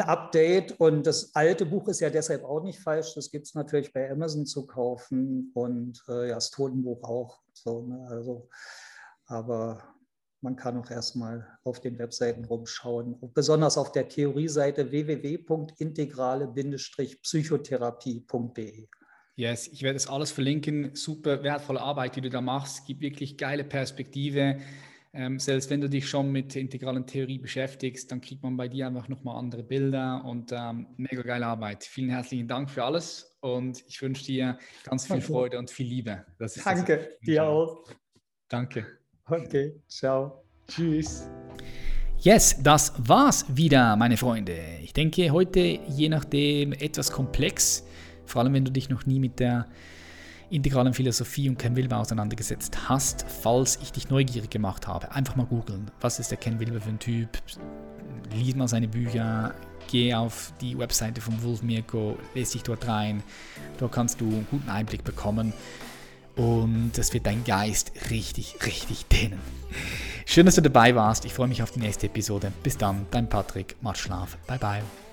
Update. Und das alte Buch ist ja deshalb auch nicht falsch. Das gibt es natürlich bei Amazon zu kaufen und äh, ja, das Totenbuch auch. So, ne? also, aber man kann auch erstmal auf den Webseiten rumschauen, besonders auf der Theorieseite www.integrale-psychotherapie.de. Yes, ich werde das alles verlinken. Super wertvolle Arbeit, die du da machst. Gibt wirklich geile Perspektive. Ähm, selbst wenn du dich schon mit der integralen Theorie beschäftigst, dann kriegt man bei dir einfach nochmal andere Bilder und ähm, mega geile Arbeit. Vielen herzlichen Dank für alles und ich wünsche dir ganz viel Freude und viel Liebe. Danke, dir auch. Danke. Okay, ciao. Tschüss. Yes, das war's wieder, meine Freunde. Ich denke, heute je nachdem etwas komplex, vor allem wenn du dich noch nie mit der integralen Philosophie und Ken Wilber auseinandergesetzt hast, falls ich dich neugierig gemacht habe. Einfach mal googeln, was ist der Ken Wilber für ein Typ, lies mal seine Bücher, geh auf die Webseite von Wolf Mirko, lese dich dort rein. Dort kannst du einen guten Einblick bekommen und das wird dein Geist richtig, richtig dehnen. Schön, dass du dabei warst. Ich freue mich auf die nächste Episode. Bis dann, dein Patrick. Mach Schlaf. Bye, bye.